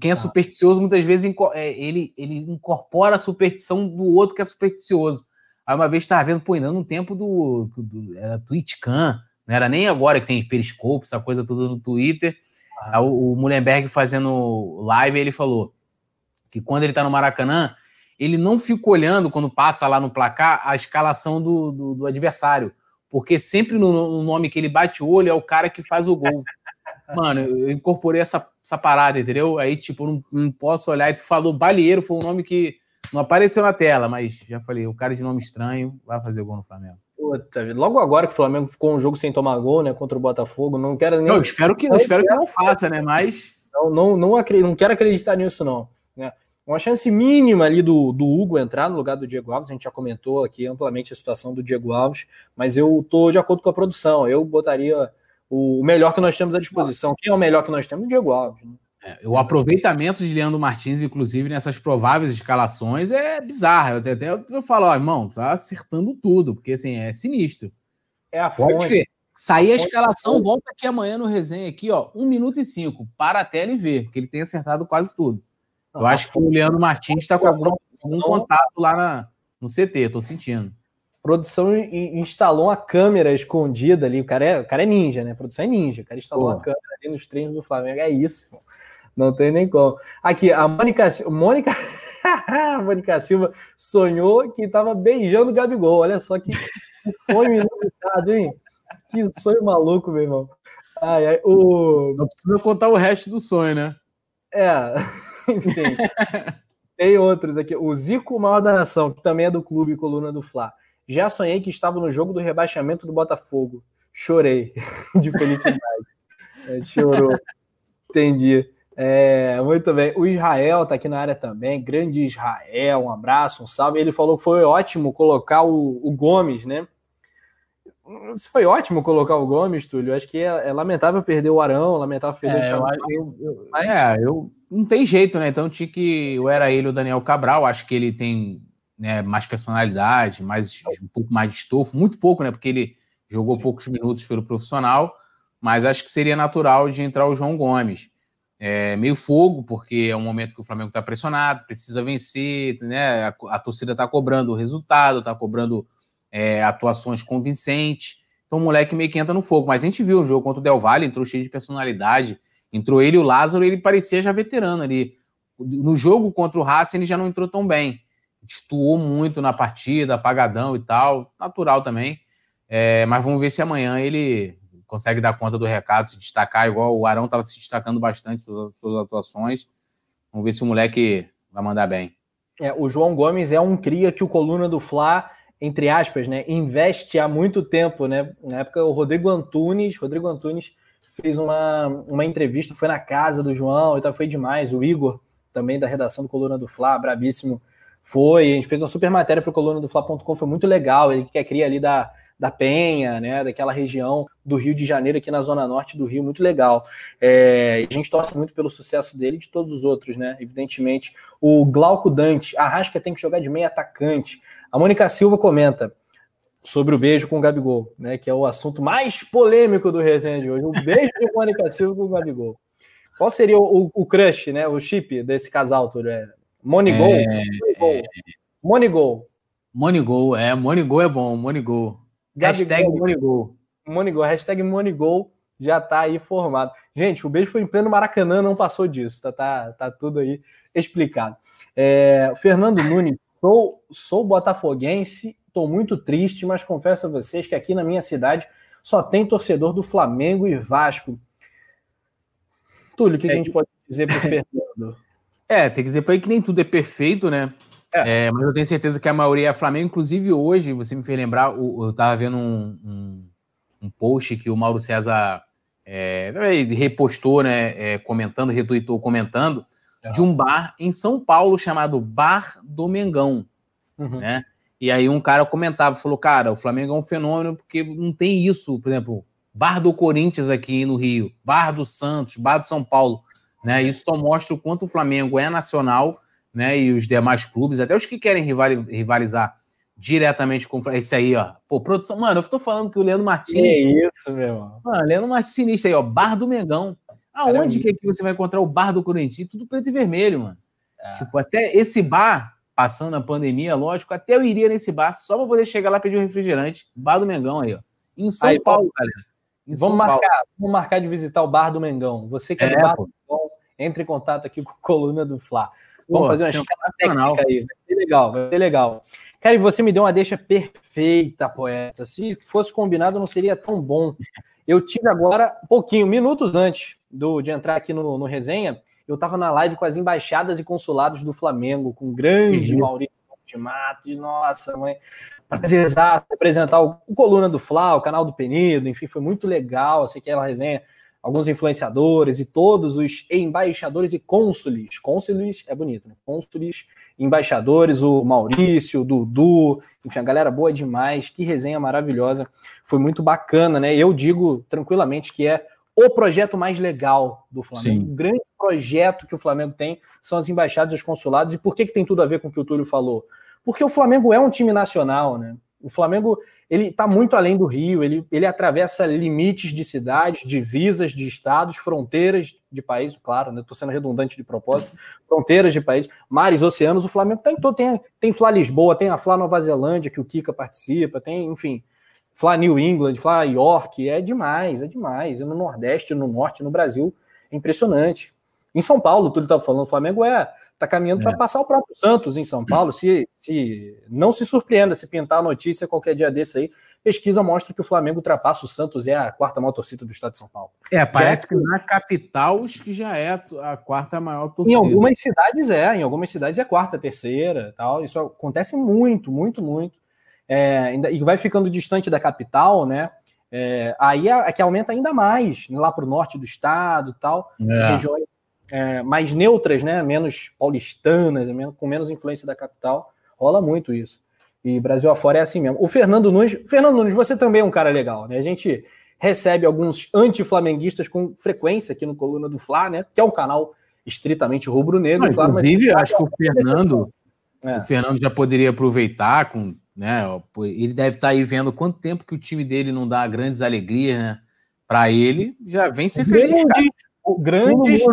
Quem é ah. supersticioso, muitas vezes, é, ele, ele incorpora a superstição do outro que é supersticioso. Aí uma vez estava vendo, pô, ainda no tempo do, do era TwitchCam, não era nem agora que tem Periscope, essa coisa toda no Twitter. Ah. o, o Mullenberg fazendo live, ele falou que quando ele está no Maracanã, ele não fica olhando, quando passa lá no placar, a escalação do, do, do adversário. Porque sempre no, no, nome que ele bate o olho é o cara que faz o gol. Mano, eu incorporei essa, essa parada, entendeu? Aí, tipo, não, não posso olhar. E tu falou Balieiro, foi um nome que não apareceu na tela, mas já falei, o cara de nome estranho vai fazer gol no Flamengo. Puta, logo agora que o Flamengo ficou um jogo sem tomar gol, né, contra o Botafogo, não quero nem. Eu espero que, não, espero que não faça, né, mas. Não, não, não, acredito, não quero acreditar nisso, não. Né? Uma chance mínima ali do, do Hugo entrar no lugar do Diego Alves, a gente já comentou aqui amplamente a situação do Diego Alves, mas eu tô de acordo com a produção, eu botaria o melhor que nós temos à disposição. Quem é o melhor que nós temos? O Diego Alves. Né? É, o aproveitamento de Leandro Martins, inclusive, nessas prováveis escalações, é bizarro. Eu até eu, eu falo, ó, irmão, tá acertando tudo, porque assim, é sinistro. É a Pode fonte. Ver. Sair a, a escalação, volta aqui amanhã no resenha, aqui, ó, 1 minuto e 5, para a tela e ver, que ele tem acertado quase tudo. Não, eu acho que o Leandro Martins está com algum, algum contato lá na, no CT, tô sentindo produção instalou uma câmera escondida ali. O cara é, o cara é ninja, né? A produção é ninja. O cara instalou Pô. uma câmera ali nos treinos do Flamengo. É isso. Não tem nem como. Aqui, a Mônica, Mônica, Mônica Silva sonhou que estava beijando o Gabigol. Olha só que sonho inusitado, hein? Que sonho maluco, meu irmão. Ai, ai, o... Não precisa contar o resto do sonho, né? É, enfim. Tem outros aqui. O Zico Maior da Nação, que também é do clube Coluna do Fla. Já sonhei que estava no jogo do rebaixamento do Botafogo. Chorei de felicidade. é, chorou. Entendi. É, muito bem. O Israel está aqui na área também. Grande Israel, um abraço, um salve. Ele falou que foi ótimo colocar o, o Gomes, né? Foi ótimo colocar o Gomes, Túlio. Acho que é, é lamentável perder o Arão, lamentável perder é, o Thiago. Eu, eu, mas... É, eu não tem jeito, né? Então tinha que. Eu era ele o Daniel Cabral. Acho que ele tem né, mais personalidade, mais, um pouco mais de estofo, muito pouco, né? Porque ele jogou Sim. poucos minutos pelo profissional, mas acho que seria natural de entrar o João Gomes. É, meio fogo, porque é um momento que o Flamengo está pressionado, precisa vencer, né? A, a torcida está cobrando o resultado, está cobrando é, atuações convincentes. Então o moleque meio que entra no fogo. Mas a gente viu o jogo contra o Del Valle, entrou cheio de personalidade. Entrou ele e o Lázaro, ele parecia já veterano ali. No jogo contra o Racing, ele já não entrou tão bem. Destuou muito na partida, apagadão e tal. Natural também. É, mas vamos ver se amanhã ele consegue dar conta do recado, se destacar, igual o Arão estava se destacando bastante suas, suas atuações. Vamos ver se o moleque vai mandar bem. É, o João Gomes é um cria que o Coluna do Fla, entre aspas, né, investe há muito tempo, né? Na época o Rodrigo Antunes, Rodrigo Antunes fez uma, uma entrevista, foi na casa do João, então foi demais. O Igor, também da redação do Coluna do Fla, brabíssimo, foi. A gente fez uma super matéria para o coluna do Fla.com, foi muito legal. Ele que é cria ali da, da Penha, né, daquela região do Rio de Janeiro, aqui na zona norte do Rio, muito legal. É, a gente torce muito pelo sucesso dele e de todos os outros, né? Evidentemente, o Glauco Dante, a Rasca tem que jogar de meio atacante. A Mônica Silva comenta sobre o beijo com o Gabigol, né? Que é o assunto mais polêmico do resenha de hoje. O beijo de Mônica Silva com o Gabigol. Qual seria o, o, crush, né? O chip desse casal, Túlio? É Monigol? É... Monigol. Monigol, é. Monigol é bom. Monigol. Hashtag Monigol. Monigol. Hashtag Monigol já tá aí formado. Gente, o beijo foi em pleno Maracanã, não passou disso. Tá, tá, tá tudo aí explicado. É, Fernando Nunes, sou, sou botafoguense Estou muito triste, mas confesso a vocês que aqui na minha cidade só tem torcedor do Flamengo e Vasco. Túlio, o que, é, que a gente pode dizer para o Fernando? É, tem que dizer para ele que nem tudo é perfeito, né? É. É, mas eu tenho certeza que a maioria é Flamengo. Inclusive, hoje, você me fez lembrar, eu estava vendo um, um, um, post que o Mauro César é, repostou, né? É, comentando, retweetou comentando, de um bar em São Paulo chamado Bar do Mengão. Uhum. Né? E aí um cara comentava, falou, cara, o Flamengo é um fenômeno porque não tem isso, por exemplo, Bar do Corinthians aqui no Rio, Bar do Santos, Bar do São Paulo, né? Isso só mostra o quanto o Flamengo é nacional, né? E os demais clubes, até os que querem rivalizar diretamente com esse aí, ó. Pô, produção, mano, eu tô falando que o Leandro Martins. Que isso, meu irmão. Mano, Leandro Martins sinistro aí, ó. Bar do Mengão. Aonde Caramba. que, é que você vai encontrar o bar do Corinthians? Tudo preto e vermelho, mano. É. Tipo, até esse bar passando a pandemia, lógico, até eu iria nesse bar só para poder chegar lá pedir um refrigerante. Bar do Mengão aí, ó. Em São aí, Paulo, galera. Em vamos, marcar, Paulo. vamos marcar de visitar o bar do Mengão. Você que é, é do bar pô. do Mengão, entre em contato aqui com a coluna do Fla. Vamos pô, fazer uma escala técnica aí. Vai ser legal, vai ser legal. Cara, e você me deu uma deixa perfeita, poeta. Se fosse combinado, não seria tão bom. Eu tive agora, um pouquinho, minutos antes do, de entrar aqui no, no resenha, eu estava na live com as embaixadas e consulados do Flamengo, com o grande uhum. Maurício de Matos, nossa, mãe, prazer apresentar o, o, Coluna do Fla, o canal do Penido, enfim, foi muito legal, sei que ela resenha alguns influenciadores e todos os embaixadores e cônsules, cônsules é bonito, né? Cônsules, embaixadores, o Maurício, o Dudu, enfim, a galera boa demais, que resenha maravilhosa, foi muito bacana, né? Eu digo tranquilamente que é o projeto mais legal do Flamengo. Sim. O grande projeto que o Flamengo tem são as embaixadas e os consulados. E por que, que tem tudo a ver com o que o Túlio falou? Porque o Flamengo é um time nacional, né? O Flamengo ele está muito além do Rio, ele, ele atravessa limites de cidades, divisas de estados, fronteiras de países, claro, né? Estou sendo redundante de propósito, fronteiras de países, mares, oceanos. O Flamengo tem, tem, tem Fla Lisboa, tem a Fla Nova Zelândia, que o Kika participa, tem, enfim, Fla New England, Fla York, é demais, é demais. E no Nordeste, no Norte, no Brasil, é impressionante. Em São Paulo, tudo estava falando, o Flamengo é está caminhando é. para passar o próprio Santos em São Paulo. Se, se não se surpreenda se pintar a notícia qualquer dia desse aí, pesquisa mostra que o Flamengo ultrapassa o Santos e é a quarta maior torcida do estado de São Paulo. É, parece é, que na capital que já é a quarta maior torcida. Em algumas cidades é, em algumas cidades é quarta, terceira, tal. Isso acontece muito, muito, muito. É, e vai ficando distante da capital, né? É, aí é, é que aumenta ainda mais lá para o norte do estado, tal, é. regiões é, mais neutras, né? Menos paulistanas, com menos influência da capital, rola muito isso. E Brasil afora é assim mesmo. O Fernando Nunes, Fernando Nunes, você também é um cara legal, né? A gente recebe alguns anti-flamenguistas com frequência aqui no Coluna do Fla, né? Que é um canal estritamente rubro-negro, claro. Inclusive, mas... acho que o Fernando, é. o Fernando já poderia aproveitar com, né? Ele deve estar aí vendo quanto tempo que o time dele não dá grandes alegrias, né? Para ele, já vem ser feliz. Grande, o grande desde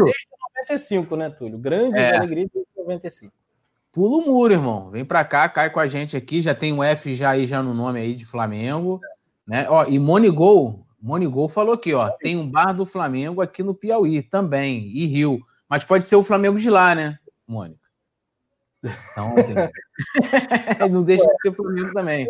95, né, Túlio? Grandes é. alegrias desde 95. Pula o muro, irmão. Vem pra cá, cai com a gente aqui. Já tem um F já aí já no nome aí de Flamengo. Né? Ó, e Monigol, Monigol falou aqui, ó. Tem um bar do Flamengo aqui no Piauí também, e Rio. Mas pode ser o Flamengo de lá, né, Mônica? Então, não deixa de ser Flamengo também.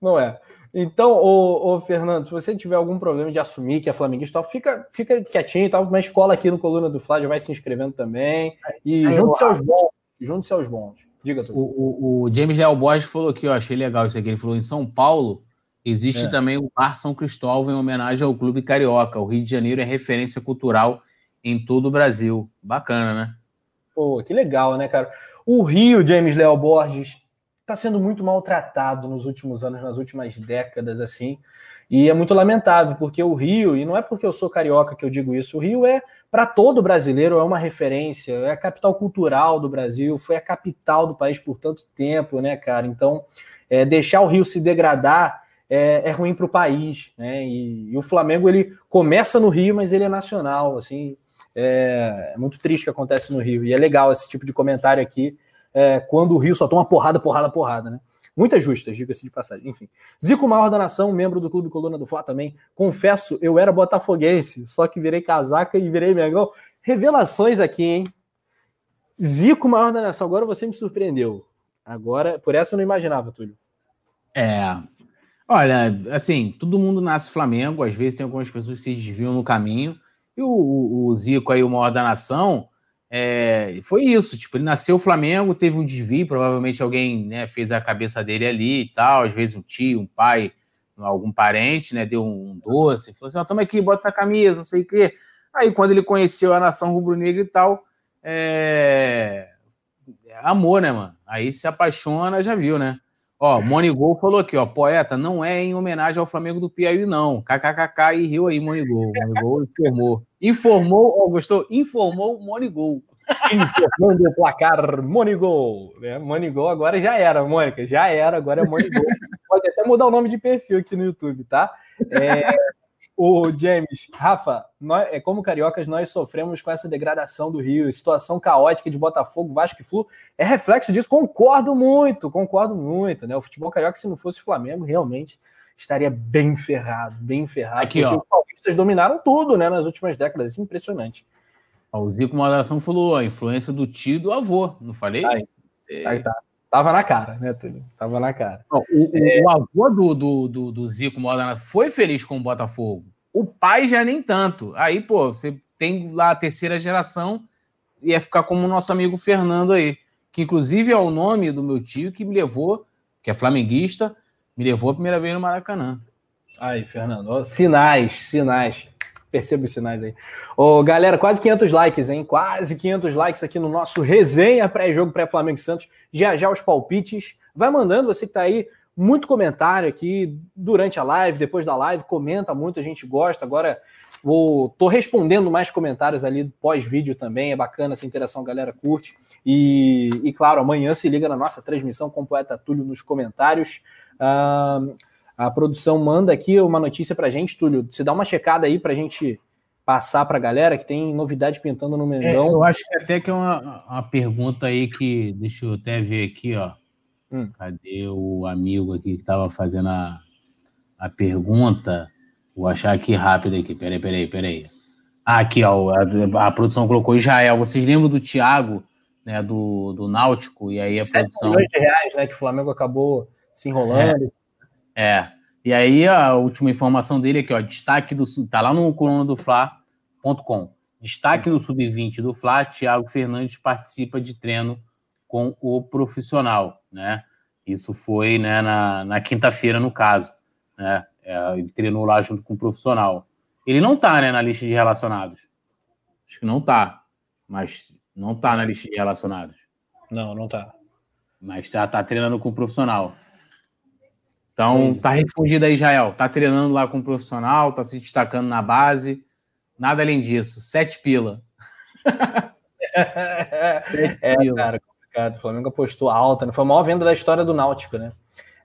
Não é. Então, ô, ô, Fernando, se você tiver algum problema de assumir que é flamenguista, fica, fica quietinho e tal, mas cola aqui no Coluna do Flávio, vai se inscrevendo também. E junte-se aos bons. Junte-se aos bons. Diga tudo. O, o, o James Leal Borges falou aqui, ó, achei legal isso aqui. Ele falou: em São Paulo existe é. também o Bar São Cristóvão em homenagem ao Clube Carioca. O Rio de Janeiro é referência cultural em todo o Brasil. Bacana, né? Pô, que legal, né, cara? O Rio, James Leal Borges, está sendo muito maltratado nos últimos anos, nas últimas décadas, assim. E é muito lamentável, porque o Rio, e não é porque eu sou carioca que eu digo isso, o Rio é, para todo brasileiro, é uma referência, é a capital cultural do Brasil, foi a capital do país por tanto tempo, né, cara? Então, é, deixar o Rio se degradar é, é ruim para o país, né? E, e, o Flamengo, ele começa no Rio, mas ele é nacional, assim. É, é muito triste que acontece no Rio, e é legal esse tipo de comentário aqui, é, quando o Rio só toma porrada, porrada, porrada, né? Muitas justas, diga-se de passagem. Enfim. Zico Maior da Nação, membro do Clube Coluna do Fla também. Confesso, eu era botafoguense, só que virei casaca e virei Mengão. Revelações aqui, hein? Zico Maior da Nação, agora você me surpreendeu. Agora, por essa eu não imaginava, Túlio. É. Olha, assim, todo mundo nasce Flamengo, às vezes tem algumas pessoas que se desviam no caminho. E o, o, o Zico aí, o maior da nação, é, foi isso, tipo, ele nasceu o Flamengo, teve um desvio, provavelmente alguém né, fez a cabeça dele ali e tal, às vezes um tio, um pai, algum parente, né, deu um doce, falou assim, ó, toma aqui, bota na camisa, não sei o quê. Aí quando ele conheceu a nação rubro-negra e tal, é... amor, né, mano? Aí se apaixona, já viu, né? Ó, Monigol falou aqui, ó, poeta, não é em homenagem ao Flamengo do Piauí, não. KKKK e riu aí, Monigol. Monigol informou. Informou, ó, gostou? Informou Monigol. Informando o placar Monigol. Né? Monigol agora já era, Mônica, já era, agora é Monigol. Pode até mudar o nome de perfil aqui no YouTube, tá? É, o James, Rafa, nós, é, como cariocas, nós sofremos com essa degradação do Rio, situação caótica de Botafogo, Vasco e Flu. É reflexo disso, concordo muito, concordo muito. Né? O futebol carioca, se não fosse o Flamengo, realmente estaria bem ferrado, bem ferrado. Aqui, porque ó. os paulistas dominaram tudo né, nas últimas décadas, é impressionante. o Zico Moderação falou a influência do tio e do avô, não falei? Aí, é... aí tá. Tava na cara, né, Túlio? Tava na cara. o, é... o, avô do, do, do, do Zico Modena foi feliz com o Botafogo. O pai já nem tanto. Aí, pô, você tem lá a terceira geração, ia ficar como o nosso amigo Fernando aí, que inclusive é o nome do meu tio que me levou, que é flamenguista, me levou a primeira vez no Maracanã. Aí, Fernando, sinais, sinais. Perceba os sinais aí. Ô, galera, quase 500 likes, hein? Quase 500 likes aqui no nosso resenha pré-jogo pré-Flamengo Santos. Já já os palpites. Vai mandando, você que tá aí, muito comentário aqui durante a live, depois da live, comenta muito, a gente gosta. Agora vou tô respondendo mais comentários ali pós-vídeo também, é bacana essa interação, galera curte. E, e claro, amanhã se liga na nossa transmissão com o Poeta Túlio nos comentários. A produção manda aqui uma notícia para a gente, Túlio. Se dá uma checada aí para a gente passar para a galera que tem novidade pintando no é, Mengão. É, eu acho que até que é uma, uma pergunta aí que, deixa eu até ver aqui, ó. Hum. Cadê o amigo aqui que estava fazendo a, a pergunta? Vou achar aqui rápido aqui. Peraí, peraí, peraí. Ah, aqui, ó, a, a, produção colocou Israel. Vocês lembram do Thiago, né, do, do Náutico? E aí a 7 produção. milhões de reais, né, que o Flamengo acabou se enrolando. É. é. E aí a última informação dele aqui, ó, destaque do. Tá lá no coluna do Fla.com. Destaque no sub-20 do Fla, Thiago Fernandes participa de treino com o profissional, né? Isso foi né, na, na quinta-feira, no caso. Né? É, ele treinou lá junto com o profissional. Ele não tá né, na lista de relacionados. Acho que não tá. Mas não tá na lista de relacionados. Não, não tá. Mas já tá treinando com o profissional. Então, pois tá é. respondido aí, Israel. Tá treinando lá com o profissional, tá se destacando na base. Nada além disso. Sete pila. Sete é, pila. cara, complicado. O Flamengo apostou alta, não né? foi a maior venda da história do Náutico, né?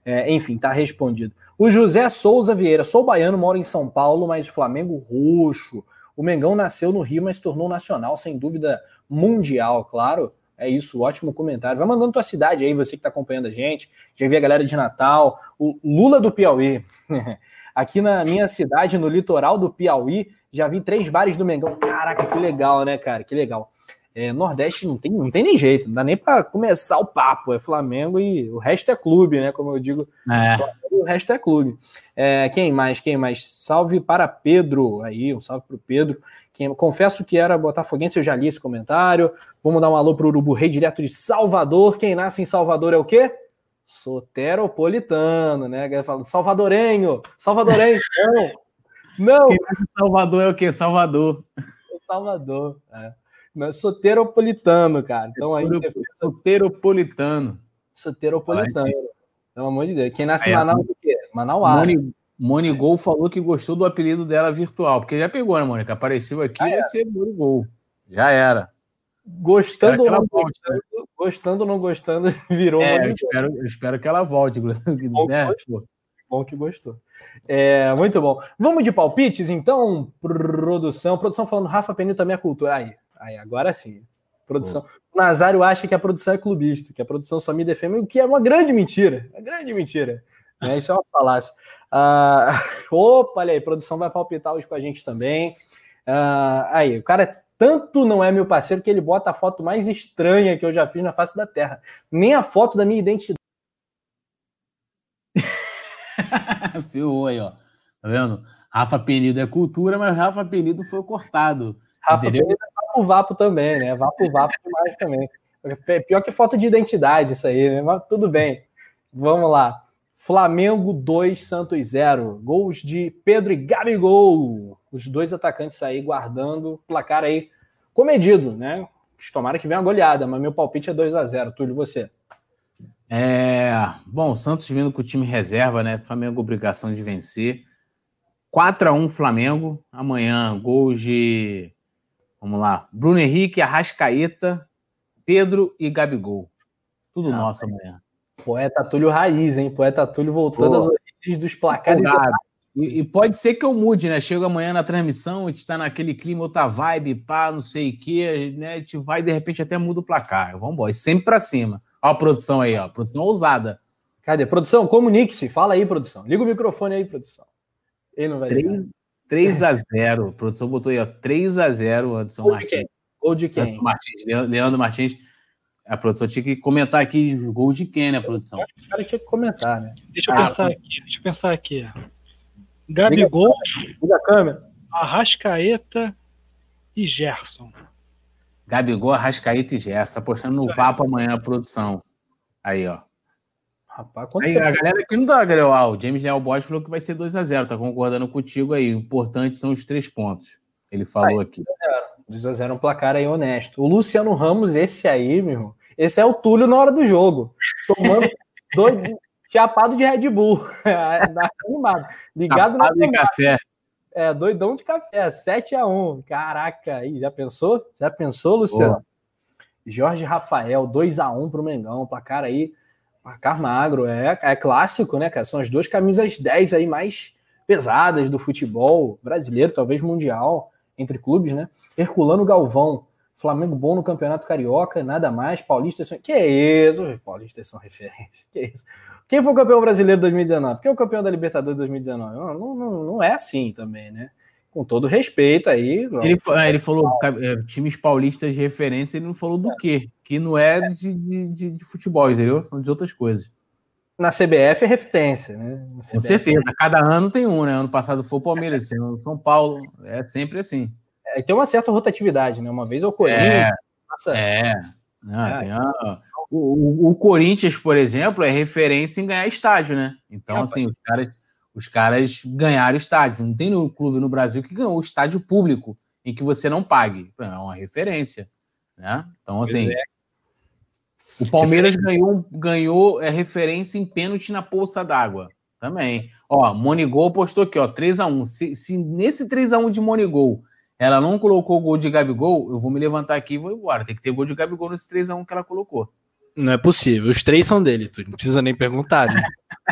É, enfim, tá respondido. O José Souza Vieira, sou baiano, moro em São Paulo, mas Flamengo roxo. O Mengão nasceu no Rio, mas tornou nacional, sem dúvida mundial, claro. É isso, ótimo comentário. Vai mandando tua cidade aí, você que está acompanhando a gente. Já vi a galera de Natal, o Lula do Piauí. Aqui na minha cidade, no litoral do Piauí, já vi três bares do Mengão. Caraca, que legal, né, cara? Que legal. É, Nordeste não tem, não tem nem jeito, não dá nem para começar o papo. É Flamengo e o resto é clube, né? Como eu digo, é. o resto é clube. É, quem mais? Quem mais? Salve para Pedro aí, um salve para o Pedro. Quem, confesso que era botafoguense, eu já li esse comentário. Vamos dar um alô para o Urubu Rei, direto de Salvador. Quem nasce em Salvador é o quê? Soteropolitano, né? Fala, salvadorenho, salvadorenho, não. Não. Salvador é o quê? Salvador. Salvador, é. Soteropolitano, cara. Então aí. Soteropolitano. Soteropolitano. Pelo amor de Deus. Quem nasce em Manaus é o quê? Manauara. Moni, Monigol falou que gostou do apelido dela virtual, porque já pegou, né, Mônica? Apareceu aqui, ah, vai ser Monigol. Já era. Gostando ou não volte, gostando, né? gostando ou não gostando, virou é, eu espero, eu espero que ela volte. Bom, né? que gostou. bom que gostou. É, muito bom. Vamos de palpites, então, produção. Produção falando, Rafa Penil também é cultura. Aí, Aí, agora sim. Produção. O Nazário acha que a produção é clubista, que a produção só me defende, o que é uma grande mentira. Uma grande mentira. Né? Isso é uma falácia. Uh, opa, olha aí, produção vai palpitar hoje com a gente também. Uh, aí, o cara é tanto não é meu parceiro que ele bota a foto mais estranha que eu já fiz na face da Terra. Nem a foto da minha identidade. Ferrou aí, ó. Tá vendo? Rafa Penido é cultura, mas Rafa Penido foi cortado. Rafa Entendeu? Penido vapo vapo também, né? Vapo vapo demais também. Pior que foto de identidade isso aí, né? Mas tudo bem. Vamos lá. Flamengo 2, Santos 0. Gols de Pedro e Gabigol. Os dois atacantes aí guardando placar aí comedido, né? Tomara que venha uma goleada, mas meu palpite é 2 a 0 Túlio, você. É, bom, Santos vindo com o time reserva, né? Flamengo obrigação de vencer. 4 a 1 Flamengo. Amanhã gols de Vamos lá. Bruno Henrique, Arrascaeta, Pedro e Gabigol. Tudo ah, nosso amanhã. Poeta Túlio Raiz, hein? Poeta Túlio voltando Pô. às origens dos placares. E, e, pode ser que eu mude, né? Chego amanhã na transmissão, a gente tá naquele clima, outra vibe, pá, não sei o quê, né? A gente vai de repente até muda o placar. Vamos embora, sempre pra cima. Olha a produção aí, ó. Produção ousada. Cadê? Produção, comunique-se. Fala aí, produção. Liga o microfone aí, produção. Ele não vai 3, ligar. 3x0. A produção botou aí, ó. 3x0, Anderson Martins. Gol de quem? Martins, Leandro Martins. A produção tinha que comentar aqui gol de quem, né, produção? Eu acho que o cara tinha que comentar, né? Deixa eu ah, pensar aqui, deixa eu pensar aqui. Gabigol, Liga a câmera. Arrascaeta e Gerson. Gabigol, Arrascaeta e Gerson. Tá postando no VAP amanhã, a produção. Aí, ó. Rapaz, aí, a galera aqui não dá, galera. o James Leal Bosch falou que vai ser 2x0, tá concordando contigo aí. O importante são os três pontos. Ele falou aí, aqui. 2x0 é um placar aí honesto. O Luciano Ramos, esse aí, meu irmão, esse é o Túlio na hora do jogo. Tomando dois, chapado de Red Bull. animado. Ligado chapado de café. É, doidão de café. 7x1. Caraca, aí, já pensou? Já pensou, Luciano? Jorge Rafael, 2x1 pro Mengão. Placar aí Placar magro, é, é clássico, né, cara? São as duas camisas 10 aí mais pesadas do futebol brasileiro, talvez mundial, entre clubes, né? Herculano Galvão, Flamengo bom no Campeonato Carioca, nada mais. Paulistas são. Que isso? Paulistas são referência. Que isso? Quem foi o campeão brasileiro de 2019? Quem é o campeão da Libertadores de 2019? Não, não, não é assim também, né? Com todo respeito aí. Ele, é, ele falou é, times paulistas de referência, ele não falou do é. quê? Que não é de, de, de, futebol, entendeu? São de outras coisas. Na CBF é referência, né? Com certeza, cada ano tem um, né? Ano passado foi o Palmeiras, ano São Paulo, é sempre assim. É, tem uma certa rotatividade, né? Uma vez é o Corinthians. É, passa... é. Não, é. A... o, o, Corinthians, por exemplo, é referência em ganhar estádio, né? Então, assim, os caras os caras ganharam estádio. Não tem no clube no Brasil que ganhou estádio público em que você não pague. É uma referência. Né? Então, assim. É. O Palmeiras ganhou, ganhou é, referência em pênalti na poça d'água. Também. Ó, Monigol postou aqui, ó, 3x1. Se, se nesse 3x1 de Monigol ela não colocou o gol de Gabigol, eu vou me levantar aqui e vou embora. Tem que ter gol de Gabigol nesse 3x1 que ela colocou. Não é possível. Os três são dele, tu não precisa nem perguntar, né?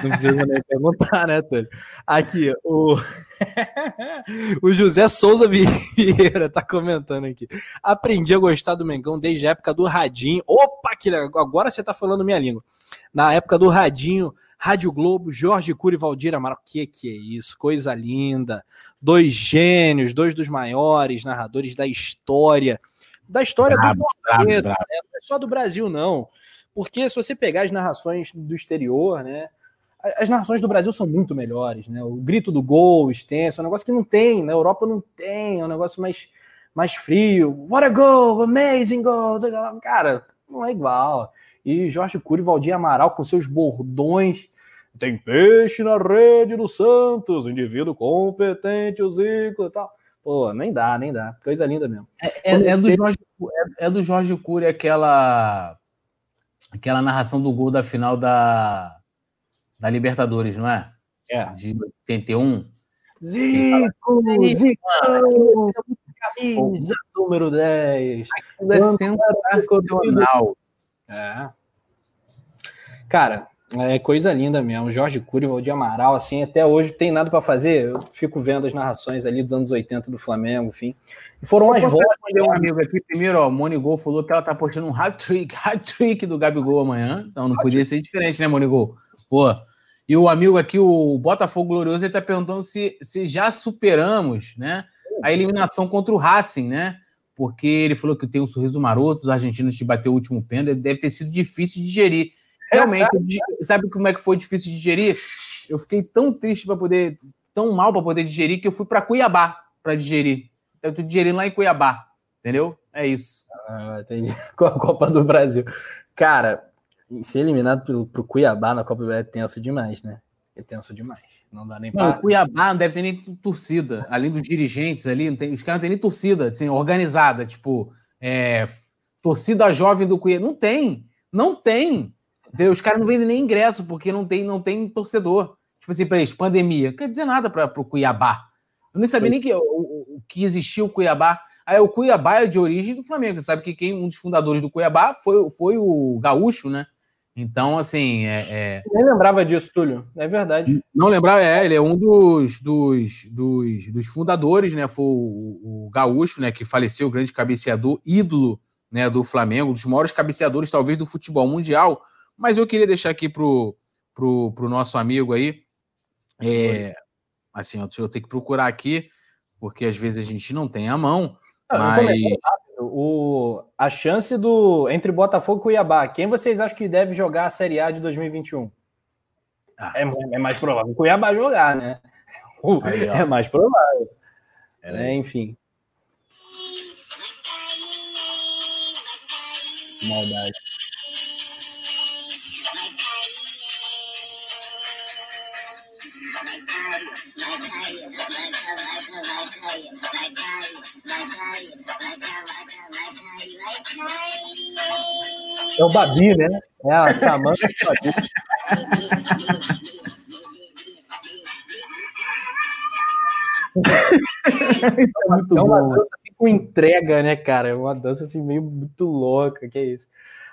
Não precisa nem perguntar, né, Túlio? Aqui, o... o José Souza Vieira tá comentando aqui. Aprendi a gostar do Mengão desde a época do Radinho. Opa, que agora você tá falando minha língua. Na época do Radinho, Rádio Globo, Jorge Cury e Valdir Amaral. Que que é isso? Coisa linda. Dois gênios, dois dos maiores narradores da história. Da história bravo, do planeta, né? Não é só do Brasil, não. Porque se você pegar as narrações do exterior, né? As narrações do Brasil são muito melhores, né? O grito do gol extenso, é um negócio que não tem, na Europa não tem, é um negócio mais, mais frio. What a goal, amazing goal. Cara, não é igual. E Jorge Cury, Valdir Amaral com seus bordões. Tem peixe na rede do Santos, indivíduo competente, o Zico e tal. Pô, nem dá, nem dá. Coisa linda mesmo. É, é, é do, Jorge, é, é, do Jorge Cury aquela aquela narração do gol da final da, da Libertadores, não é? É. De 81. Zico, Zico, camisa número 10. Aquilo é sensacional. É. Cara, é coisa linda mesmo. Jorge Cury, Valdir Amaral, assim, até hoje tem nada para fazer. Eu fico vendo as narrações ali dos anos 80 do Flamengo, enfim. E foram as voltas. um né? amigo aqui, primeiro, ó, o Monigol falou que ela tá postando um hat-trick, hat-trick do Gabigol amanhã. Então não podia ser diferente, né, Monigol? Pô. E o amigo aqui, o Botafogo Glorioso, ele tá perguntando se, se já superamos, né, a eliminação contra o Racing, né? Porque ele falou que tem um sorriso maroto, os argentinos te bateu o último pênalti, deve ter sido difícil de digerir. Realmente, sabe como é que foi difícil de digerir? Eu fiquei tão triste para poder, tão mal para poder digerir que eu fui para Cuiabá para digerir. Eu tô digerindo lá em Cuiabá, entendeu? É isso. Ah, entendi. Com a Copa do Brasil. Cara, ser eliminado pelo, pro Cuiabá na Copa do Brasil é tenso demais, né? É tenso demais. Não dá nem para. Cuiabá não deve ter nem torcida. Além dos dirigentes ali, tem, os caras não têm nem torcida assim, organizada, tipo, é, torcida jovem do Cuiabá. Não tem. Não tem. Os caras não vendem nem ingresso porque não tem, não tem torcedor. Tipo assim, para eles, pandemia. Não quer dizer nada para o Cuiabá. Eu nem sabia nem que, o, o, que existia o Cuiabá. Aí o Cuiabá é de origem do Flamengo. Você sabe que quem, um dos fundadores do Cuiabá foi, foi o Gaúcho, né? Então, assim. É, é... Nem lembrava disso, Túlio. É verdade. Não lembrava, é, ele é um dos, dos, dos, dos fundadores, né? Foi o, o, Gaúcho, né? Que faleceu, o grande cabeceador, ídolo né, do Flamengo, um dos maiores cabeceadores, talvez, do futebol mundial. Mas eu queria deixar aqui pro, pro, pro nosso amigo aí. É, assim, eu, eu tenho que procurar aqui, porque às vezes a gente não tem a mão. mas... O, a chance do entre Botafogo e Cuiabá, quem vocês acham que deve jogar a Série A de 2021? Ah. É, é, mais provável Cuiabá jogar, né? Aí, é mais provável. É, enfim. Maldade. É o Babi, né? É a Samanta do Babi. é, muito é uma bom. dança assim com entrega, né, cara? É uma dança assim meio muito louca, que é isso.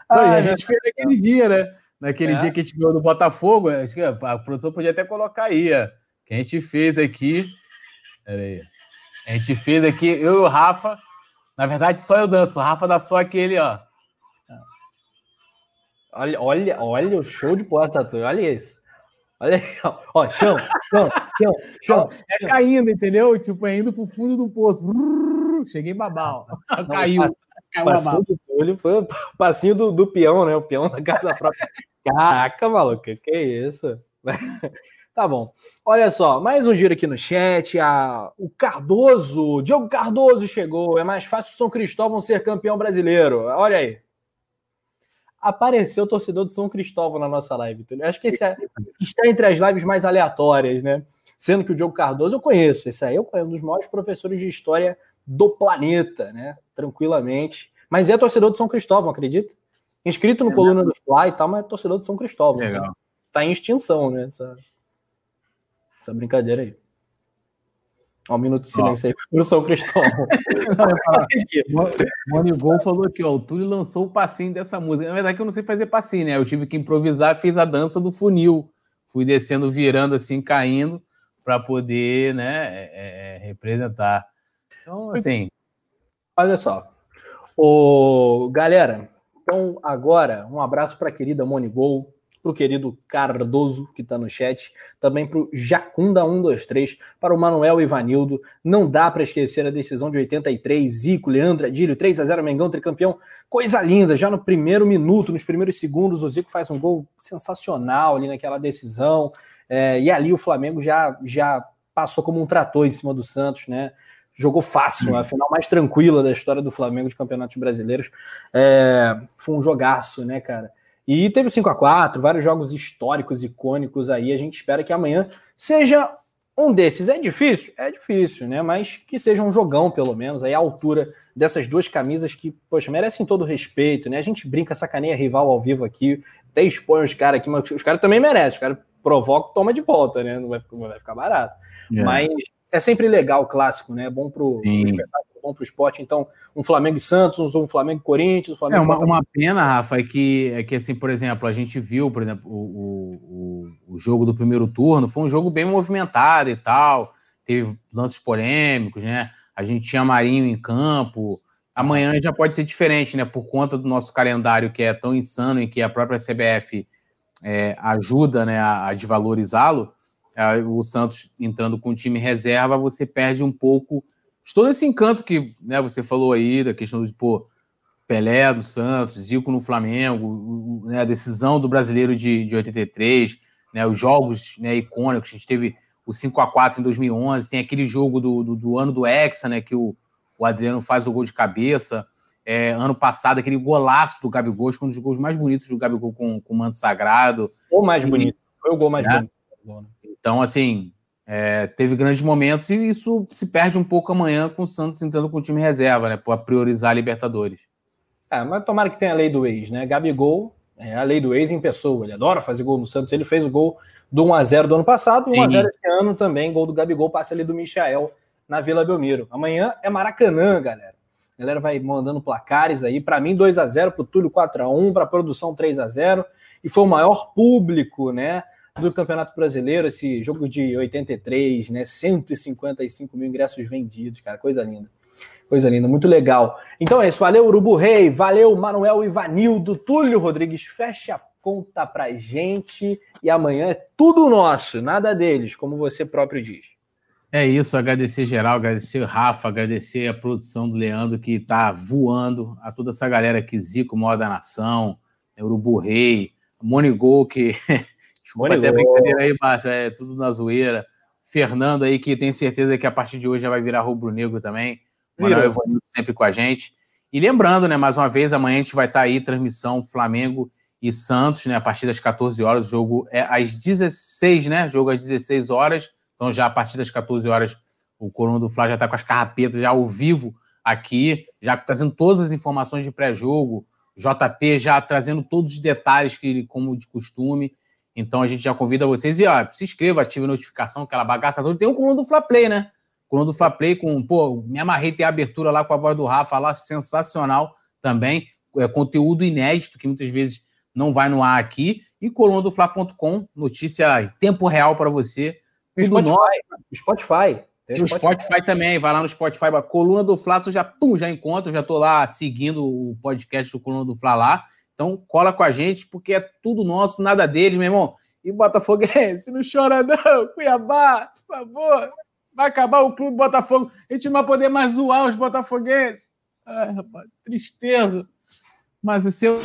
Ah, a gente fez naquele dia, né? Naquele é. dia que a gente ganhou do Botafogo, acho que a produção podia até colocar aí, ó. Que a gente fez aqui. Pera aí. A gente fez aqui, eu e o Rafa. Na verdade, só eu danço. O Rafa dá só aquele, ó. Olha, olha, olha o show de porta, olha isso. Olha aí, ó, chão, chão, chão, chão. É caindo, entendeu? Tipo, é indo pro fundo do poço. Cheguei babal. Caiu. Caiu passinho do Túlio foi o passinho do, do peão, né? O peão da casa própria. Caraca, maluco, que isso? Tá bom. Olha só, mais um giro aqui no chat. A, o Cardoso, Diogo Cardoso chegou. É mais fácil o São Cristóvão ser campeão brasileiro. Olha aí. Apareceu o torcedor do São Cristóvão na nossa live. Acho que esse é, está entre as lives mais aleatórias, né? Sendo que o Diogo Cardoso eu conheço. Esse aí eu conheço, um dos maiores professores de história do planeta, né? Tranquilamente. Mas é torcedor do São Cristóvão, acredita? Inscrito no é Coluna do Fly e tal, mas é torcedor do São Cristóvão. Legal. Tá em extinção, né? Essa essa brincadeira aí. Ó, um minuto de silêncio ó. aí pro São Cristóvão. Monigol falou aqui, ó. O Túlio lançou o passinho dessa música. Na verdade, eu não sei fazer passinho, né? Eu tive que improvisar, fiz a dança do funil. Fui descendo, virando assim, caindo, para poder, né, é, é, é, representar. Então, assim. Olha só. O... Galera, então agora, um abraço para a querida Monigol para o querido Cardoso, que está no chat, também para o Jacunda123, para o Manuel Ivanildo. Não dá para esquecer a decisão de 83, Zico, Leandro, Adílio, 3 a 0 Mengão, tricampeão. Coisa linda, já no primeiro minuto, nos primeiros segundos, o Zico faz um gol sensacional ali naquela decisão. É, e ali o Flamengo já, já passou como um trator em cima do Santos, né? Jogou fácil, a final mais tranquila da história do Flamengo de campeonatos brasileiros. É, foi um jogaço, né, cara? E teve o 5 a 4 vários jogos históricos, icônicos aí. A gente espera que amanhã seja um desses. É difícil? É difícil, né? Mas que seja um jogão, pelo menos, aí a altura dessas duas camisas que, poxa, merecem todo o respeito, né? A gente brinca, sacaneia rival ao vivo aqui, até expõe os caras aqui, mas os caras também merecem. Os caras provocam, toma de volta, né? Não vai, não vai ficar barato. É. Mas é sempre legal o clássico, né? É bom pro, pro espetáculo bom para o esporte. Então, um Flamengo e Santos, um Flamengo e Corinthians, um Flamengo. É uma, uma pena, Rafa, é que, é que, assim, por exemplo, a gente viu, por exemplo, o, o, o jogo do primeiro turno, foi um jogo bem movimentado e tal, teve lances polêmicos, né? A gente tinha Marinho em campo. Amanhã já pode ser diferente, né? Por conta do nosso calendário que é tão insano e que a própria CBF é, ajuda né, a, a desvalorizá-lo. É, o Santos entrando com o time reserva, você perde um pouco todo esse encanto que né, você falou aí, da questão de pô, Pelé do Santos, Zico no Flamengo, né, a decisão do brasileiro de, de 83, né, os jogos né, icônicos, a gente teve o 5 a 4 em 2011, tem aquele jogo do, do, do ano do Hexa, né, que o, o Adriano faz o gol de cabeça, é, ano passado, aquele golaço do Gabigol, um dos gols mais bonitos do Gabigol com, com o manto sagrado. O mais bonito, foi o gol mais né? bonito. Então, assim, é, teve grandes momentos e isso se perde um pouco amanhã com o Santos entrando com o time reserva, né? Para priorizar a Libertadores. É, mas tomara que tenha a lei do ex, né? Gabigol é a lei do ex em pessoa. Ele adora fazer gol no Santos. Ele fez o gol do 1x0 do ano passado, 1x0 esse ano também. Gol do Gabigol passa ali do Michael na Vila Belmiro. Amanhã é Maracanã, galera. A galera vai mandando placares aí. Para mim, 2 x 0 para o Túlio 4 x 1 para a produção 3 x 0 E foi o maior público, né? Do Campeonato Brasileiro, esse jogo de 83, né? 155 mil ingressos vendidos, cara, coisa linda. Coisa linda, muito legal. Então é isso, valeu Urubu Rei, valeu Manuel Ivanildo, Túlio Rodrigues, fecha a conta pra gente e amanhã é tudo nosso, nada deles, como você próprio diz. É isso, agradecer geral, agradecer Rafa, agradecer a produção do Leandro que tá voando, a toda essa galera aqui, Zico, Moda Nação, Urubu Rei, Monigol, que Desculpa até brincadeira aí, Márcio, é tudo na zoeira. Fernando aí, que tem certeza que a partir de hoje já vai virar rubro-negro também. Manuel Evanildo sempre com a gente. E lembrando, né, mais uma vez, amanhã a gente vai estar tá aí, transmissão Flamengo e Santos, né, a partir das 14 horas, o jogo é às 16, né, jogo às 16 horas, então já a partir das 14 horas o Corona do Fla já está com as carrapetas já ao vivo aqui, já trazendo todas as informações de pré-jogo, JP já trazendo todos os detalhes que como de costume, então a gente já convida vocês e ó, se inscreva, ative a notificação, aquela bagaça toda. Tem um coluna do Fla Play, né? Coluna do Fla Play com, pô, me amarrei ter a abertura lá com a voz do Rafa lá, sensacional também. É conteúdo inédito que muitas vezes não vai no ar aqui. E coluna do Fla.com, notícia em tempo real para você. Spotify. Spotify. Tem o Spotify. Spotify. também, vai lá no Spotify, coluna do Fla, tu já, pum, já encontra, já tô lá seguindo o podcast do Coluna do Fla lá. Então, cola com a gente, porque é tudo nosso, nada deles, meu irmão. E Botafoguense, não chora não, Cuiabá, por favor. Vai acabar o clube Botafogo. A gente não vai poder mais zoar os botafoguenses. Ai, rapaz, tristeza. Mas o seu.